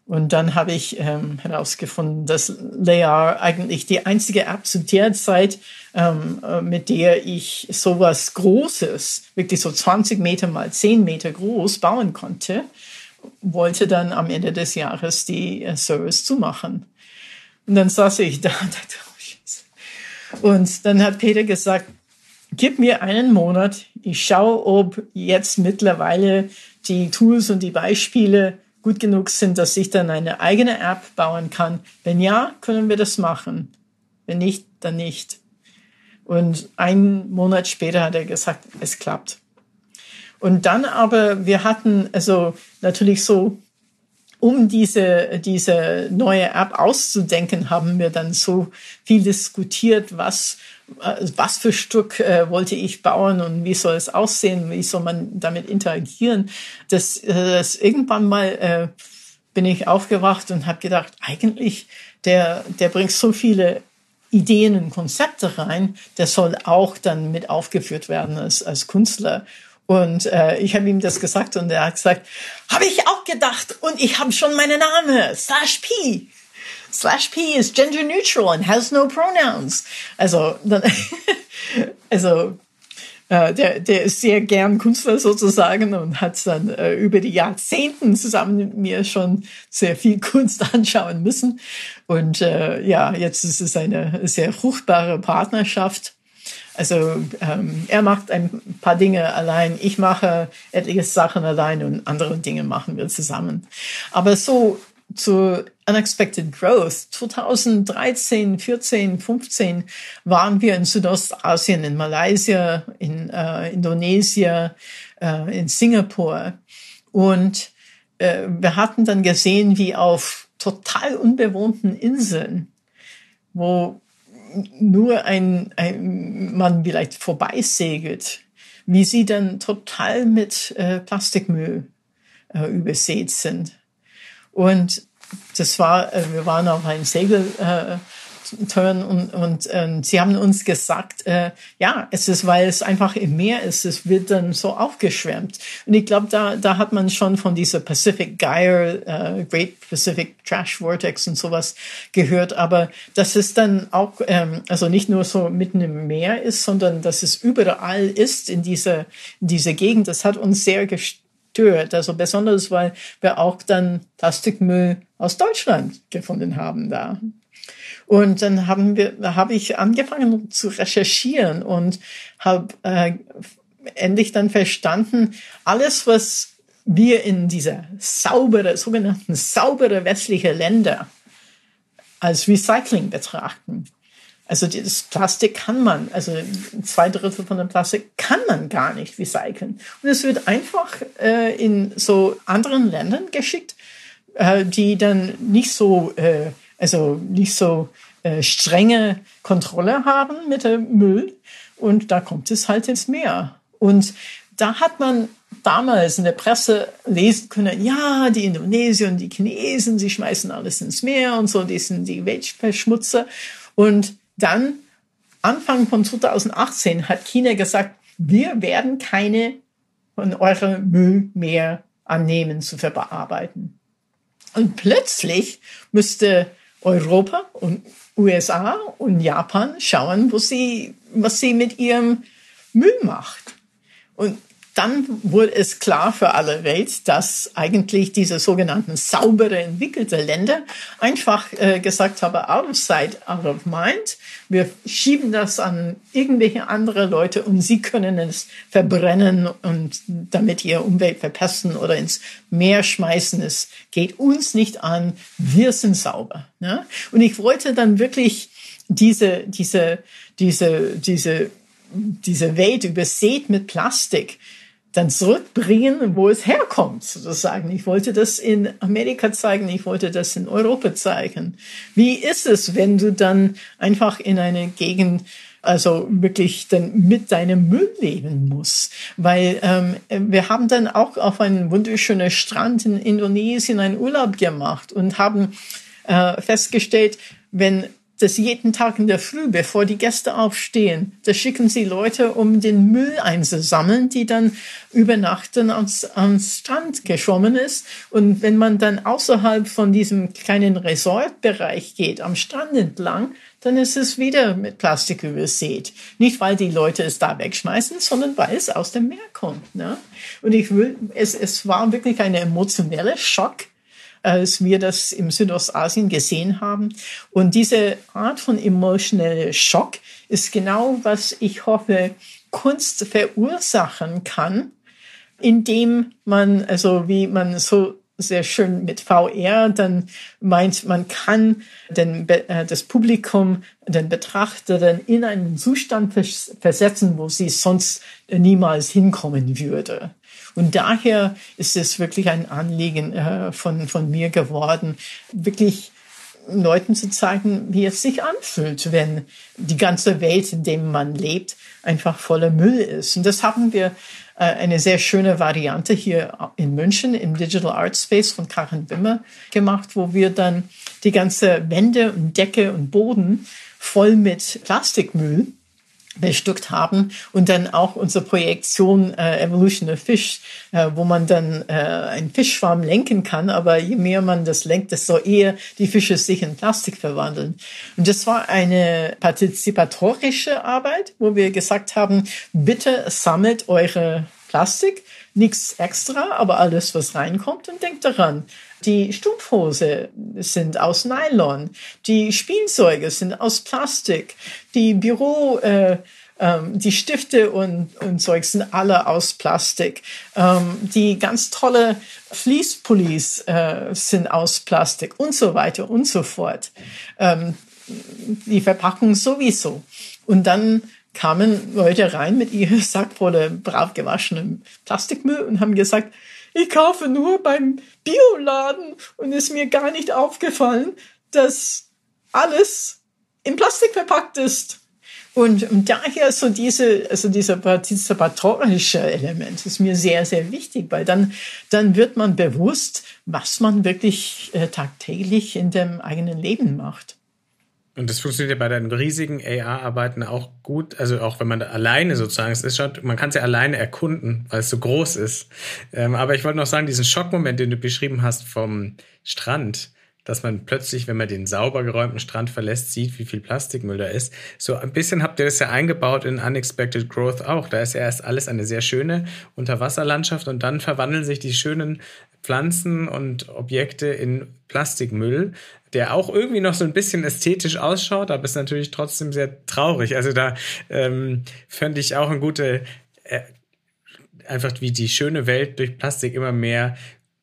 Und dann habe ich ähm, herausgefunden, dass Layar eigentlich die einzige App zu der Zeit, ähm, äh, mit der ich sowas Großes, wirklich so 20 Meter mal 10 Meter groß bauen konnte, wollte dann am Ende des Jahres die äh, Service zumachen. Und dann saß ich da und dachte, und dann hat Peter gesagt, gib mir einen Monat, ich schaue, ob jetzt mittlerweile die Tools und die Beispiele gut genug sind, dass ich dann eine eigene App bauen kann. Wenn ja, können wir das machen. Wenn nicht, dann nicht. Und einen Monat später hat er gesagt, es klappt. Und dann aber, wir hatten also natürlich so um diese, diese neue App auszudenken, haben wir dann so viel diskutiert, was, äh, was für Stück äh, wollte ich bauen und wie soll es aussehen, wie soll man damit interagieren. Das, äh, das irgendwann mal äh, bin ich aufgewacht und habe gedacht, eigentlich, der, der bringt so viele Ideen und Konzepte rein, der soll auch dann mit aufgeführt werden als, als Künstler. Und äh, ich habe ihm das gesagt und er hat gesagt, habe ich auch gedacht und ich habe schon meinen Namen, Slash P. Slash P is gender neutral and has no pronouns. Also, dann, also äh, der, der ist sehr gern Künstler sozusagen und hat dann äh, über die Jahrzehnten zusammen mit mir schon sehr viel Kunst anschauen müssen. Und äh, ja, jetzt ist es eine sehr fruchtbare Partnerschaft. Also ähm, er macht ein paar Dinge allein, ich mache etliche Sachen allein und andere Dinge machen wir zusammen. Aber so zu Unexpected Growth 2013, 14, 15 waren wir in Südostasien, in Malaysia, in äh, Indonesien, äh, in Singapur und äh, wir hatten dann gesehen, wie auf total unbewohnten Inseln, wo nur ein, ein man vielleicht vorbeisegelt, wie sie dann total mit äh, Plastikmüll äh, übersät sind. Und das war, äh, wir waren auf einem Segelzug Turn und, und äh, sie haben uns gesagt, äh, ja, es ist, weil es einfach im Meer ist, es wird dann so aufgeschwemmt. Und ich glaube, da, da hat man schon von dieser Pacific Gyre, äh, Great Pacific Trash Vortex und sowas gehört, aber dass es dann auch, ähm, also nicht nur so mitten im Meer ist, sondern dass es überall ist in dieser, in dieser Gegend, das hat uns sehr gestört. Also besonders, weil wir auch dann Plastikmüll aus Deutschland gefunden haben da. Und dann haben wir, habe ich angefangen zu recherchieren und habe äh, endlich dann verstanden, alles, was wir in dieser saubere, sogenannten saubere westliche Länder als Recycling betrachten. Also das Plastik kann man, also zwei Drittel von dem Plastik kann man gar nicht recyceln. Und es wird einfach äh, in so anderen Ländern geschickt, äh, die dann nicht so, äh, also nicht so äh, strenge Kontrolle haben mit dem Müll. Und da kommt es halt ins Meer. Und da hat man damals in der Presse lesen können, ja, die Indonesier und die Chinesen, sie schmeißen alles ins Meer und so, die sind die Weltverschmutzer. Und dann, Anfang von 2018, hat China gesagt, wir werden keine von eurem Müll mehr annehmen zu verarbeiten. Und plötzlich müsste Europa und USA und Japan schauen, wo sie, was sie mit ihrem Müll macht. Und dann wurde es klar für alle Welt, dass eigentlich diese sogenannten saubere entwickelte Länder einfach äh, gesagt haben, out of sight, out of mind. Wir schieben das an irgendwelche andere Leute und sie können es verbrennen und damit ihr Umwelt verpesten oder ins Meer schmeißen. Es geht uns nicht an. Wir sind sauber. Ne? Und ich wollte dann wirklich diese, diese, diese, diese, diese Welt übersät mit Plastik dann zurückbringen, wo es herkommt, sozusagen. Ich wollte das in Amerika zeigen, ich wollte das in Europa zeigen. Wie ist es, wenn du dann einfach in eine Gegend also wirklich dann mit deinem Müll leben musst. Weil ähm, wir haben dann auch auf einem wunderschönen Strand in Indonesien einen Urlaub gemacht und haben äh, festgestellt, wenn dass jeden Tag in der Früh, bevor die Gäste aufstehen, da schicken sie Leute, um den Müll einzusammeln, die dann über Nacht dann ans, ans Strand geschwommen ist. Und wenn man dann außerhalb von diesem kleinen Resortbereich geht, am Strand entlang, dann ist es wieder mit Plastik übersät. Nicht, weil die Leute es da wegschmeißen, sondern weil es aus dem Meer kommt. Ne? Und ich will, es, es war wirklich ein emotioneller Schock, als wir das im Südostasien gesehen haben. Und diese Art von emotioneller Schock ist genau, was ich hoffe, Kunst verursachen kann, indem man, also wie man so sehr schön mit VR dann meint, man kann den, äh, das Publikum, den Betrachter dann in einen Zustand versetzen, wo sie sonst niemals hinkommen würde. Und daher ist es wirklich ein Anliegen äh, von, von mir geworden, wirklich Leuten zu zeigen, wie es sich anfühlt, wenn die ganze Welt, in der man lebt, einfach voller Müll ist. Und das haben wir äh, eine sehr schöne Variante hier in München im Digital Art Space von Karin Wimmer gemacht, wo wir dann die ganze Wände und Decke und Boden voll mit Plastikmüll bestückt haben und dann auch unsere Projektion äh, Evolution of Fish, äh, wo man dann äh, einen Fischschwarm lenken kann, aber je mehr man das lenkt, desto eher die Fische sich in Plastik verwandeln. Und das war eine partizipatorische Arbeit, wo wir gesagt haben, bitte sammelt eure Plastik, nichts extra, aber alles, was reinkommt und denkt daran, die Strumpfhose sind aus Nylon. Die Spielzeuge sind aus Plastik. Die Büro, äh, ähm, die Stifte und, und Zeug sind alle aus Plastik. Ähm, die ganz tolle Fließpullis äh, sind aus Plastik und so weiter und so fort. Ähm, die Verpackung sowieso. Und dann kamen Leute rein mit ihrem Sack voller brav gewaschenem Plastikmüll und haben gesagt, ich kaufe nur beim Bioladen und ist mir gar nicht aufgefallen, dass alles in Plastik verpackt ist. Und, daher so diese, also dieser partizipatorische Element ist mir sehr, sehr wichtig, weil dann, dann wird man bewusst, was man wirklich äh, tagtäglich in dem eigenen Leben macht.
Und das funktioniert ja bei den riesigen AR-Arbeiten auch gut. Also auch wenn man alleine sozusagen, es ist schon, man kann es ja alleine erkunden, weil es so groß ist. Ähm, aber ich wollte noch sagen, diesen Schockmoment, den du beschrieben hast vom Strand, dass man plötzlich, wenn man den sauber geräumten Strand verlässt, sieht, wie viel Plastikmüll da ist. So ein bisschen habt ihr das ja eingebaut in Unexpected Growth auch. Da ist ja erst alles eine sehr schöne Unterwasserlandschaft und dann verwandeln sich die schönen Pflanzen und Objekte in Plastikmüll, der auch irgendwie noch so ein bisschen ästhetisch ausschaut, aber ist natürlich trotzdem sehr traurig. Also da ähm, fände ich auch eine gute, äh, einfach wie die schöne Welt durch Plastik immer mehr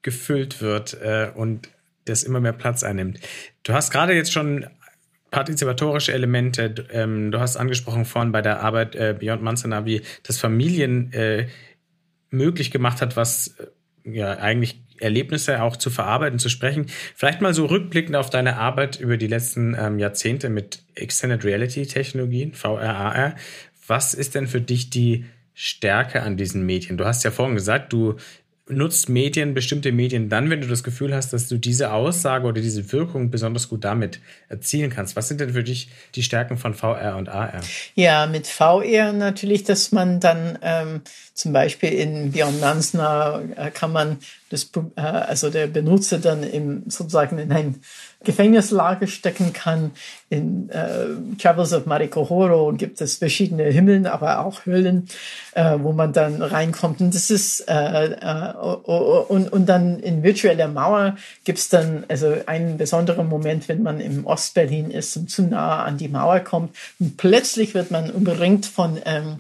gefüllt wird äh, und das immer mehr Platz einnimmt. Du hast gerade jetzt schon partizipatorische Elemente, ähm, du hast angesprochen vorhin bei der Arbeit äh, Beyond Manzana, wie das Familien äh, möglich gemacht hat, was äh, ja eigentlich Erlebnisse auch zu verarbeiten, zu sprechen. Vielleicht mal so rückblickend auf deine Arbeit über die letzten ähm, Jahrzehnte mit Extended Reality Technologien, VRAR. Was ist denn für dich die Stärke an diesen Medien? Du hast ja vorhin gesagt, du nutzt Medien, bestimmte Medien dann, wenn du das Gefühl hast, dass du diese Aussage oder diese Wirkung besonders gut damit erzielen kannst. Was sind denn für dich die Stärken von VR und AR?
Ja, mit VR natürlich, dass man dann ähm, zum Beispiel in Beyond Nansna äh, kann man das, äh, also der Benutzer dann im, sozusagen in ein Gefängnislager stecken kann. In äh, Travels of Mariko Horo gibt es verschiedene Himmeln, aber auch Höhlen, äh, wo man dann reinkommt. Und das ist äh, äh, und, und dann in virtueller Mauer gibt's dann also einen besonderen Moment, wenn man im Ostberlin ist und zu nah an die Mauer kommt. Und plötzlich wird man umringt von ähm,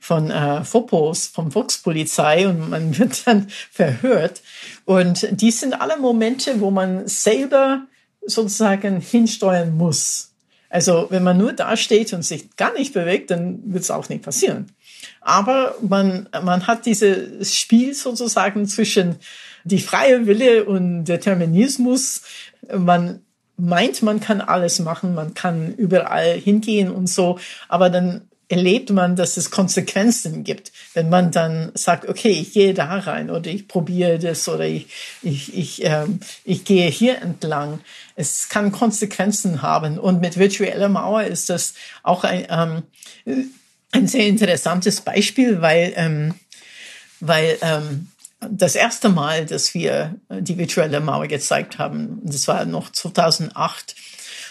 von äh, Fopos, vom Volkspolizei und man wird dann verhört. Und die sind alle Momente, wo man selber sozusagen hinsteuern muss. Also wenn man nur da steht und sich gar nicht bewegt, dann wird es auch nicht passieren. Aber man, man hat dieses Spiel sozusagen zwischen die freie Wille und Determinismus. Man meint, man kann alles machen, man kann überall hingehen und so, aber dann erlebt man, dass es Konsequenzen gibt, wenn man dann sagt, okay, ich gehe da rein oder ich probiere das oder ich, ich, ich, ähm, ich gehe hier entlang. Es kann Konsequenzen haben und mit virtueller Mauer ist das auch ein, ähm, ein sehr interessantes Beispiel, weil, ähm, weil ähm, das erste Mal, dass wir die virtuelle Mauer gezeigt haben, das war noch 2008,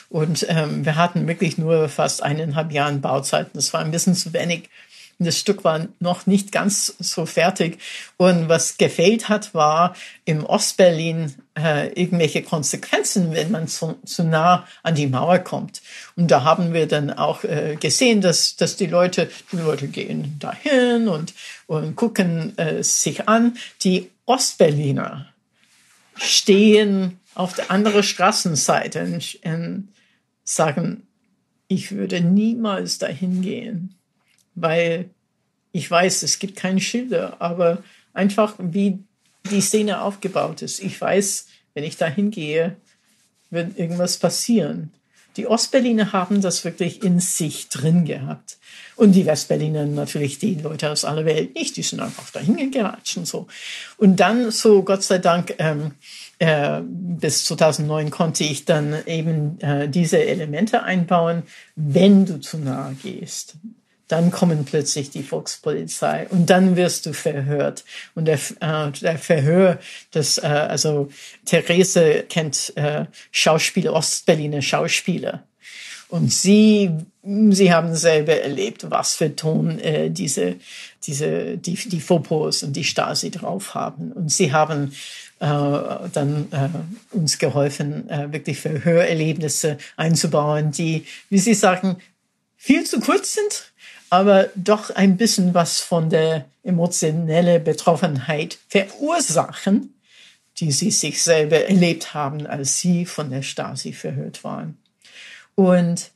und ähm, wir hatten wirklich nur fast eineinhalb Jahren Bauzeit. Das war ein bisschen zu wenig. Das Stück war noch nicht ganz so fertig. Und was gefehlt hat, war im Ostberlin äh, irgendwelche Konsequenzen, wenn man zu, zu nah an die Mauer kommt. Und da haben wir dann auch äh, gesehen, dass, dass die Leute, die Leute gehen dahin und, und gucken äh, sich an. Die Ostberliner stehen auf der anderen Straßenseite in, in sagen, ich würde niemals dahin gehen, weil ich weiß, es gibt keine Schilder, aber einfach wie die Szene aufgebaut ist. Ich weiß, wenn ich dahin gehe, wird irgendwas passieren. Die Ostberliner haben das wirklich in sich drin gehabt. Und die Westberliner natürlich, die Leute aus aller Welt nicht, die sind einfach dahin geratscht und so. Und dann so, Gott sei Dank, ähm, äh, bis 2009 konnte ich dann eben äh, diese Elemente einbauen, wenn du zu nahe gehst. Dann kommen plötzlich die Volkspolizei und dann wirst du verhört. Und der, äh, der Verhör, das, äh, also Therese kennt äh, Schauspieler, Ostberliner Schauspieler. Und sie, sie haben selber erlebt, was für Ton äh, diese, diese, die, die Fopos und die Stasi drauf haben. Und sie haben dann äh, uns geholfen, äh, wirklich für Hörerlebnisse einzubauen, die, wie Sie sagen, viel zu kurz sind, aber doch ein bisschen was von der emotionellen Betroffenheit verursachen, die sie sich selber erlebt haben, als sie von der Stasi verhört waren. Und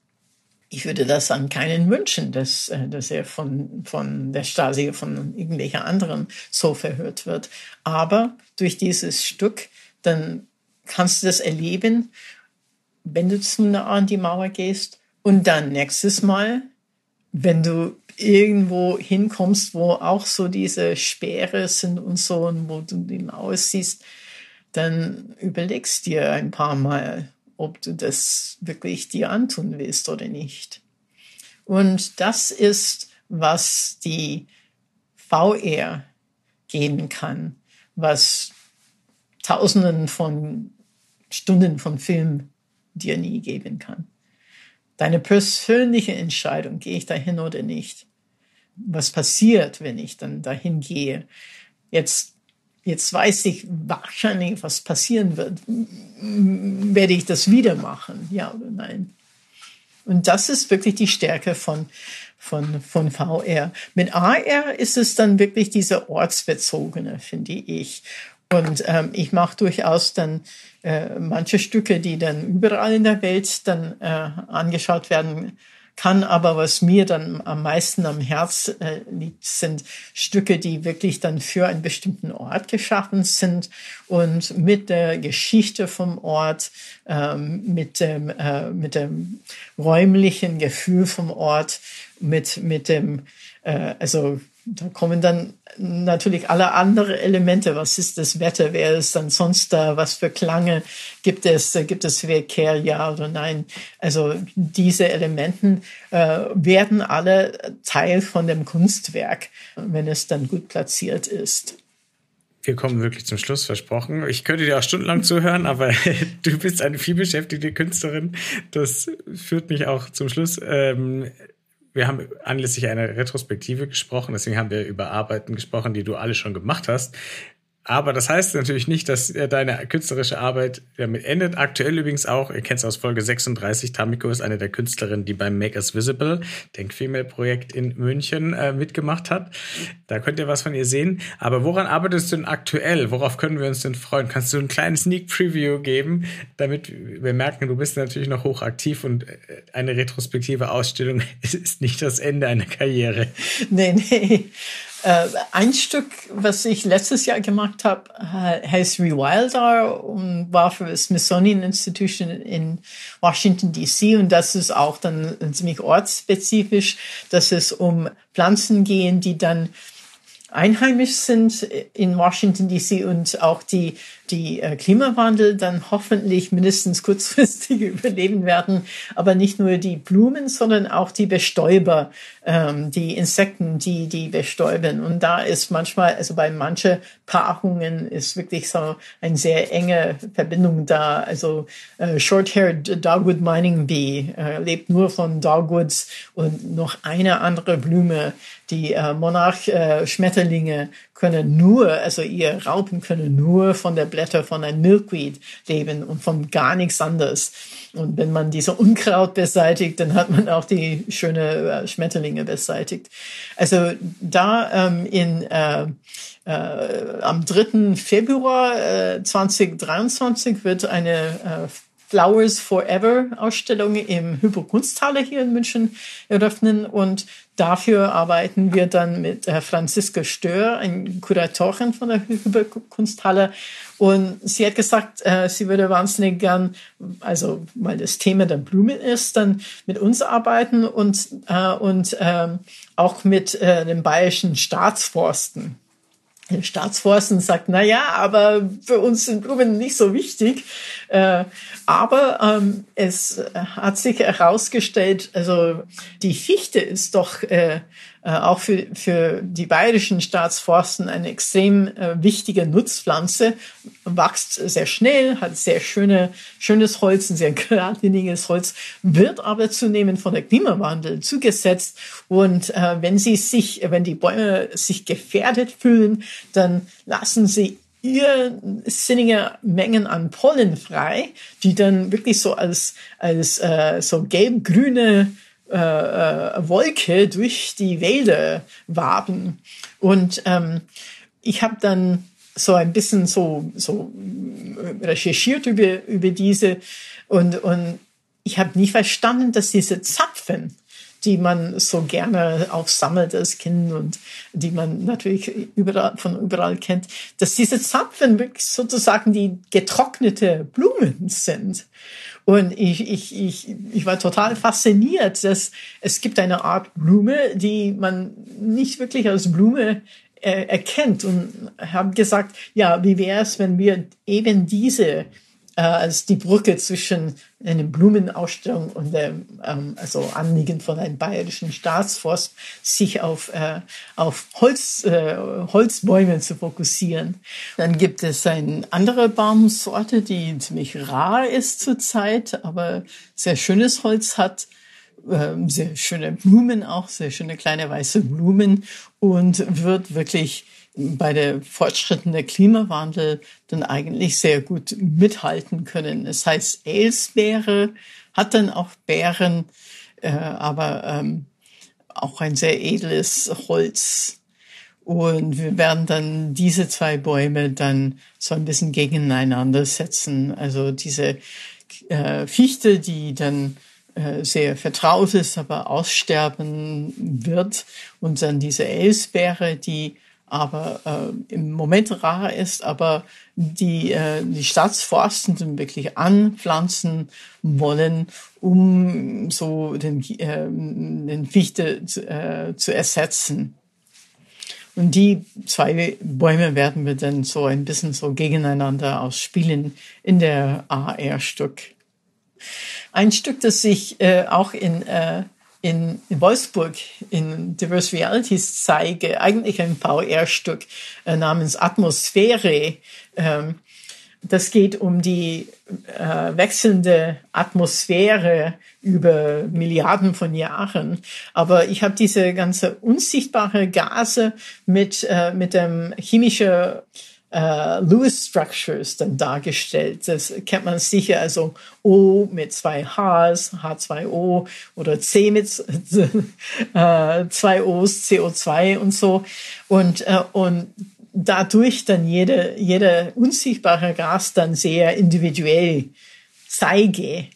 ich würde das an keinen wünschen, dass, äh, dass er von, von der Stasi, von irgendwelcher anderen so verhört wird. Aber durch dieses Stück, dann kannst du das erleben, wenn du zu nah an die Mauer gehst. Und dann nächstes Mal, wenn du irgendwo hinkommst, wo auch so diese Speere sind und so, und wo du die Mauer siehst, dann überlegst dir ein paar Mal, ob du das wirklich dir antun willst oder nicht. Und das ist, was die VR geben kann, was Tausenden von Stunden von Film dir nie geben kann. Deine persönliche Entscheidung, gehe ich dahin oder nicht? Was passiert, wenn ich dann dahin gehe? Jetzt, jetzt weiß ich wahrscheinlich, was passieren wird. Werde ich das wieder machen? Ja oder nein? Und das ist wirklich die Stärke von, von, von VR. Mit AR ist es dann wirklich diese ortsbezogene, finde ich. Und ähm, ich mache durchaus dann äh, manche Stücke, die dann überall in der Welt dann äh, angeschaut werden kann. Aber was mir dann am meisten am Herz äh, liegt, sind Stücke, die wirklich dann für einen bestimmten Ort geschaffen sind und mit der Geschichte vom Ort, ähm, mit dem äh, mit dem räumlichen Gefühl vom Ort, mit mit dem äh, also da kommen dann natürlich alle anderen Elemente. Was ist das Wetter? Wer ist dann sonst da? Was für Klange gibt es? Gibt es Verkehr? Ja oder nein? Also diese Elementen äh, werden alle Teil von dem Kunstwerk, wenn es dann gut platziert ist.
Wir kommen wirklich zum Schluss, versprochen. Ich könnte dir auch stundenlang zuhören, aber du bist eine vielbeschäftigte Künstlerin. Das führt mich auch zum Schluss. Ähm, wir haben anlässlich einer Retrospektive gesprochen, deswegen haben wir über Arbeiten gesprochen, die du alle schon gemacht hast. Aber das heißt natürlich nicht, dass deine künstlerische Arbeit damit endet. Aktuell übrigens auch, ihr kennt es aus Folge 36, Tamiko ist eine der Künstlerinnen, die beim Make Us Visible, Denk Female Projekt in München, äh, mitgemacht hat. Da könnt ihr was von ihr sehen. Aber woran arbeitest du denn aktuell? Worauf können wir uns denn freuen? Kannst du ein kleines Sneak Preview geben, damit wir merken, du bist natürlich noch hochaktiv und äh, eine retrospektive Ausstellung ist nicht das Ende einer Karriere.
Nee, nee. Äh, ein Stück, was ich letztes Jahr gemacht habe, heißt Rewilder und war für das Smithsonian Institution in Washington DC und das ist auch dann ziemlich ortsspezifisch, dass es um Pflanzen gehen, die dann einheimisch sind in Washington DC und auch die die äh, Klimawandel dann hoffentlich mindestens kurzfristig überleben werden. Aber nicht nur die Blumen, sondern auch die Bestäuber, ähm, die Insekten, die die bestäuben. Und da ist manchmal, also bei manchen Paarungen ist wirklich so eine sehr enge Verbindung da. Also äh, Short-Haired Dogwood Mining Bee äh, lebt nur von Dogwoods und noch eine andere Blume, die äh, Monarch-Schmetterlinge äh, können nur, also ihr Raupen können nur von der Blätter von einem Milkweed leben und von gar nichts anderes. Und wenn man diese Unkraut beseitigt, dann hat man auch die schöne äh, Schmetterlinge beseitigt. Also da ähm, in äh, äh, am 3. Februar äh, 2023 wird eine äh, Flowers Forever Ausstellung im Hypo-Kunsthalle hier in München eröffnen und dafür arbeiten wir dann mit äh, Franziska Stör, ein Kuratorin von der Hypo-Kunsthalle und sie hat gesagt, äh, sie würde wahnsinnig gern, also weil das Thema der Blumen ist, dann mit uns arbeiten und, äh, und ähm, auch mit den bayerischen Staatsforsten. Staatsforsten sagt, na ja, aber für uns sind Blumen nicht so wichtig. Äh, aber ähm, es hat sich herausgestellt, also die Fichte ist doch äh, auch für, für die bayerischen Staatsforsten eine extrem äh, wichtige Nutzpflanze, wächst sehr schnell, hat sehr schöne, schönes Holz, ein sehr geradliniges Holz, wird aber zunehmend von der Klimawandel zugesetzt. Und äh, wenn sie sich, wenn die Bäume sich gefährdet fühlen, dann lassen sie irrsinnige Mengen an Pollen frei, die dann wirklich so als, als äh, so gelb-grüne äh, äh, Wolke durch die Wälder waben. Und ähm, ich habe dann so ein bisschen so, so recherchiert über, über diese und, und ich habe nie verstanden, dass diese Zapfen, die man so gerne aufsammelt als Kind und die man natürlich überall, von überall kennt, dass diese Zapfen wirklich sozusagen die getrocknete Blumen sind. Und ich, ich, ich, ich war total fasziniert, dass es gibt eine Art Blume, die man nicht wirklich als Blume äh, erkennt und habe gesagt, ja, wie wäre es, wenn wir eben diese äh, als die Brücke zwischen einer Blumenausstellung und dem ähm, also Anliegen von einem bayerischen Staatsforst, sich auf, äh, auf Holz, äh, Holzbäume zu fokussieren. Dann gibt es eine andere Baumsorte, die ziemlich rar ist zurzeit, aber sehr schönes Holz hat ähm, sehr schöne Blumen auch, sehr schöne kleine weiße Blumen und wird wirklich bei der fortschrittenden Klimawandel dann eigentlich sehr gut mithalten können. Das heißt, Elsbeere hat dann auch Beeren, äh, aber ähm, auch ein sehr edles Holz. Und wir werden dann diese zwei Bäume dann so ein bisschen gegeneinander setzen. Also diese äh, Fichte, die dann äh, sehr vertraut ist, aber aussterben wird. Und dann diese Elsbeere, die aber äh, im Moment rar ist, aber die äh, die Staatsforsten wirklich anpflanzen wollen, um so den, äh, den Fichte zu, äh, zu ersetzen. Und die zwei Bäume werden wir dann so ein bisschen so gegeneinander ausspielen in der AR-Stück. Ein Stück, das ich äh, auch in, äh, in, Wolfsburg in Diverse Realities zeige, eigentlich ein VR-Stück äh, namens Atmosphäre. Ähm, das geht um die äh, wechselnde Atmosphäre über Milliarden von Jahren. Aber ich habe diese ganze unsichtbare Gase mit, äh, mit dem chemischen äh, Lewis Structures dann dargestellt. Das kennt man sicher, also O mit zwei Hs, H2O oder C mit äh, zwei O's, CO2 und so. Und, äh, und dadurch dann jede, jede unsichtbare Gas dann sehr individuell zeige.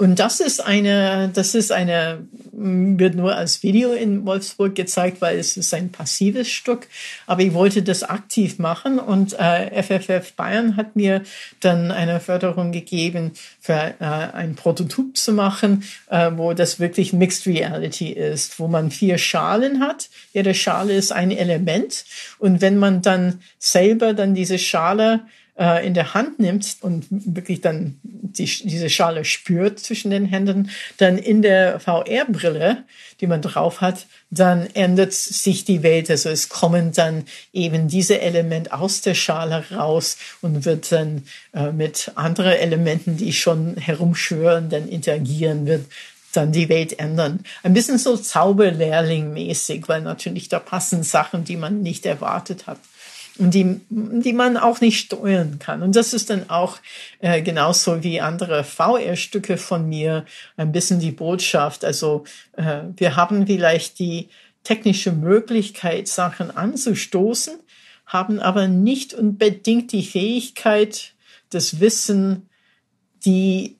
Und das ist eine, das ist eine, wird nur als Video in Wolfsburg gezeigt, weil es ist ein passives Stück. Aber ich wollte das aktiv machen und äh, FFF Bayern hat mir dann eine Förderung gegeben, für äh, ein Prototyp zu machen, äh, wo das wirklich Mixed Reality ist, wo man vier Schalen hat. Jede Schale ist ein Element. Und wenn man dann selber dann diese Schale äh, in der Hand nimmt und wirklich dann die, diese Schale spürt zwischen den Händen, dann in der VR-Brille, die man drauf hat, dann ändert sich die Welt. Also es kommen dann eben diese Elemente aus der Schale raus und wird dann äh, mit anderen Elementen, die schon herumschwören, dann interagieren wird dann die Welt ändern. Ein bisschen so Zauberlehrling-mäßig, weil natürlich da passen Sachen, die man nicht erwartet hat die, die man auch nicht steuern kann. Und das ist dann auch äh, genauso wie andere VR-Stücke von mir ein bisschen die Botschaft. Also äh, wir haben vielleicht die technische Möglichkeit, Sachen anzustoßen, haben aber nicht unbedingt die Fähigkeit, das Wissen, die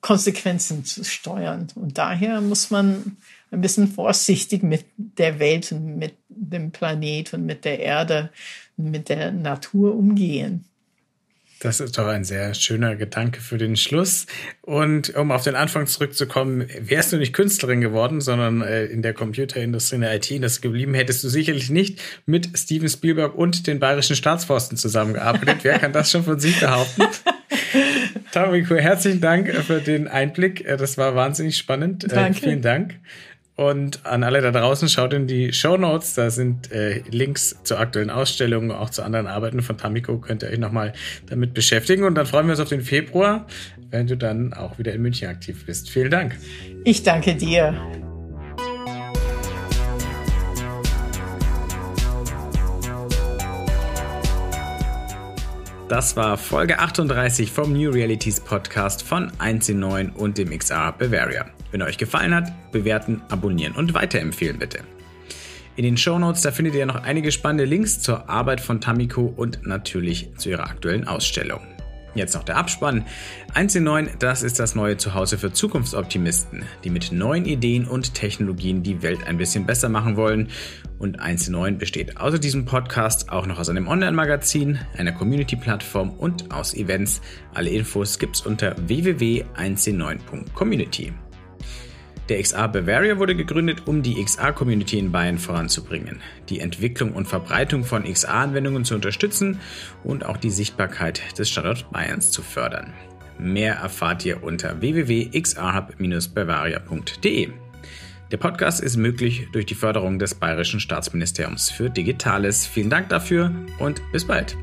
Konsequenzen zu steuern. Und daher muss man ein bisschen vorsichtig mit der Welt und mit dem Planet und mit der Erde mit der Natur umgehen.
Das ist doch ein sehr schöner Gedanke für den Schluss. Und um auf den Anfang zurückzukommen, wärst du nicht Künstlerin geworden, sondern äh, in der Computerindustrie, in der IT-Industrie geblieben, hättest du sicherlich nicht mit Steven Spielberg und den bayerischen Staatsforsten zusammengearbeitet. Wer kann das schon von sich behaupten? Tamiko, herzlichen Dank für den Einblick. Äh, das war wahnsinnig spannend. Äh, Danke. vielen Dank. Und an alle da draußen, schaut in die Show Notes. Da sind äh, Links zur aktuellen Ausstellung, auch zu anderen Arbeiten von Tamiko. Könnt ihr euch nochmal damit beschäftigen. Und dann freuen wir uns auf den Februar, wenn du dann auch wieder in München aktiv bist. Vielen Dank.
Ich danke dir.
Das war Folge 38 vom New Realities Podcast von 1 in 9 und dem XR Bavaria. Wenn euch gefallen hat, bewerten, abonnieren und weiterempfehlen bitte. In den Show Notes da findet ihr noch einige spannende Links zur Arbeit von Tamiko und natürlich zu ihrer aktuellen Ausstellung. Jetzt noch der Abspann. 1 in 9, das ist das neue Zuhause für Zukunftsoptimisten, die mit neuen Ideen und Technologien die Welt ein bisschen besser machen wollen. Und 1 in 9 besteht außer diesem Podcast auch noch aus einem Online-Magazin, einer Community-Plattform und aus Events. Alle Infos gibt's unter www.1in9.community. Der XR Bavaria wurde gegründet, um die XR-Community in Bayern voranzubringen, die Entwicklung und Verbreitung von XR-Anwendungen zu unterstützen und auch die Sichtbarkeit des Standort Bayerns zu fördern. Mehr erfahrt ihr unter www.xrhub-bavaria.de. Der Podcast ist möglich durch die Förderung des Bayerischen Staatsministeriums für Digitales. Vielen Dank dafür und bis bald.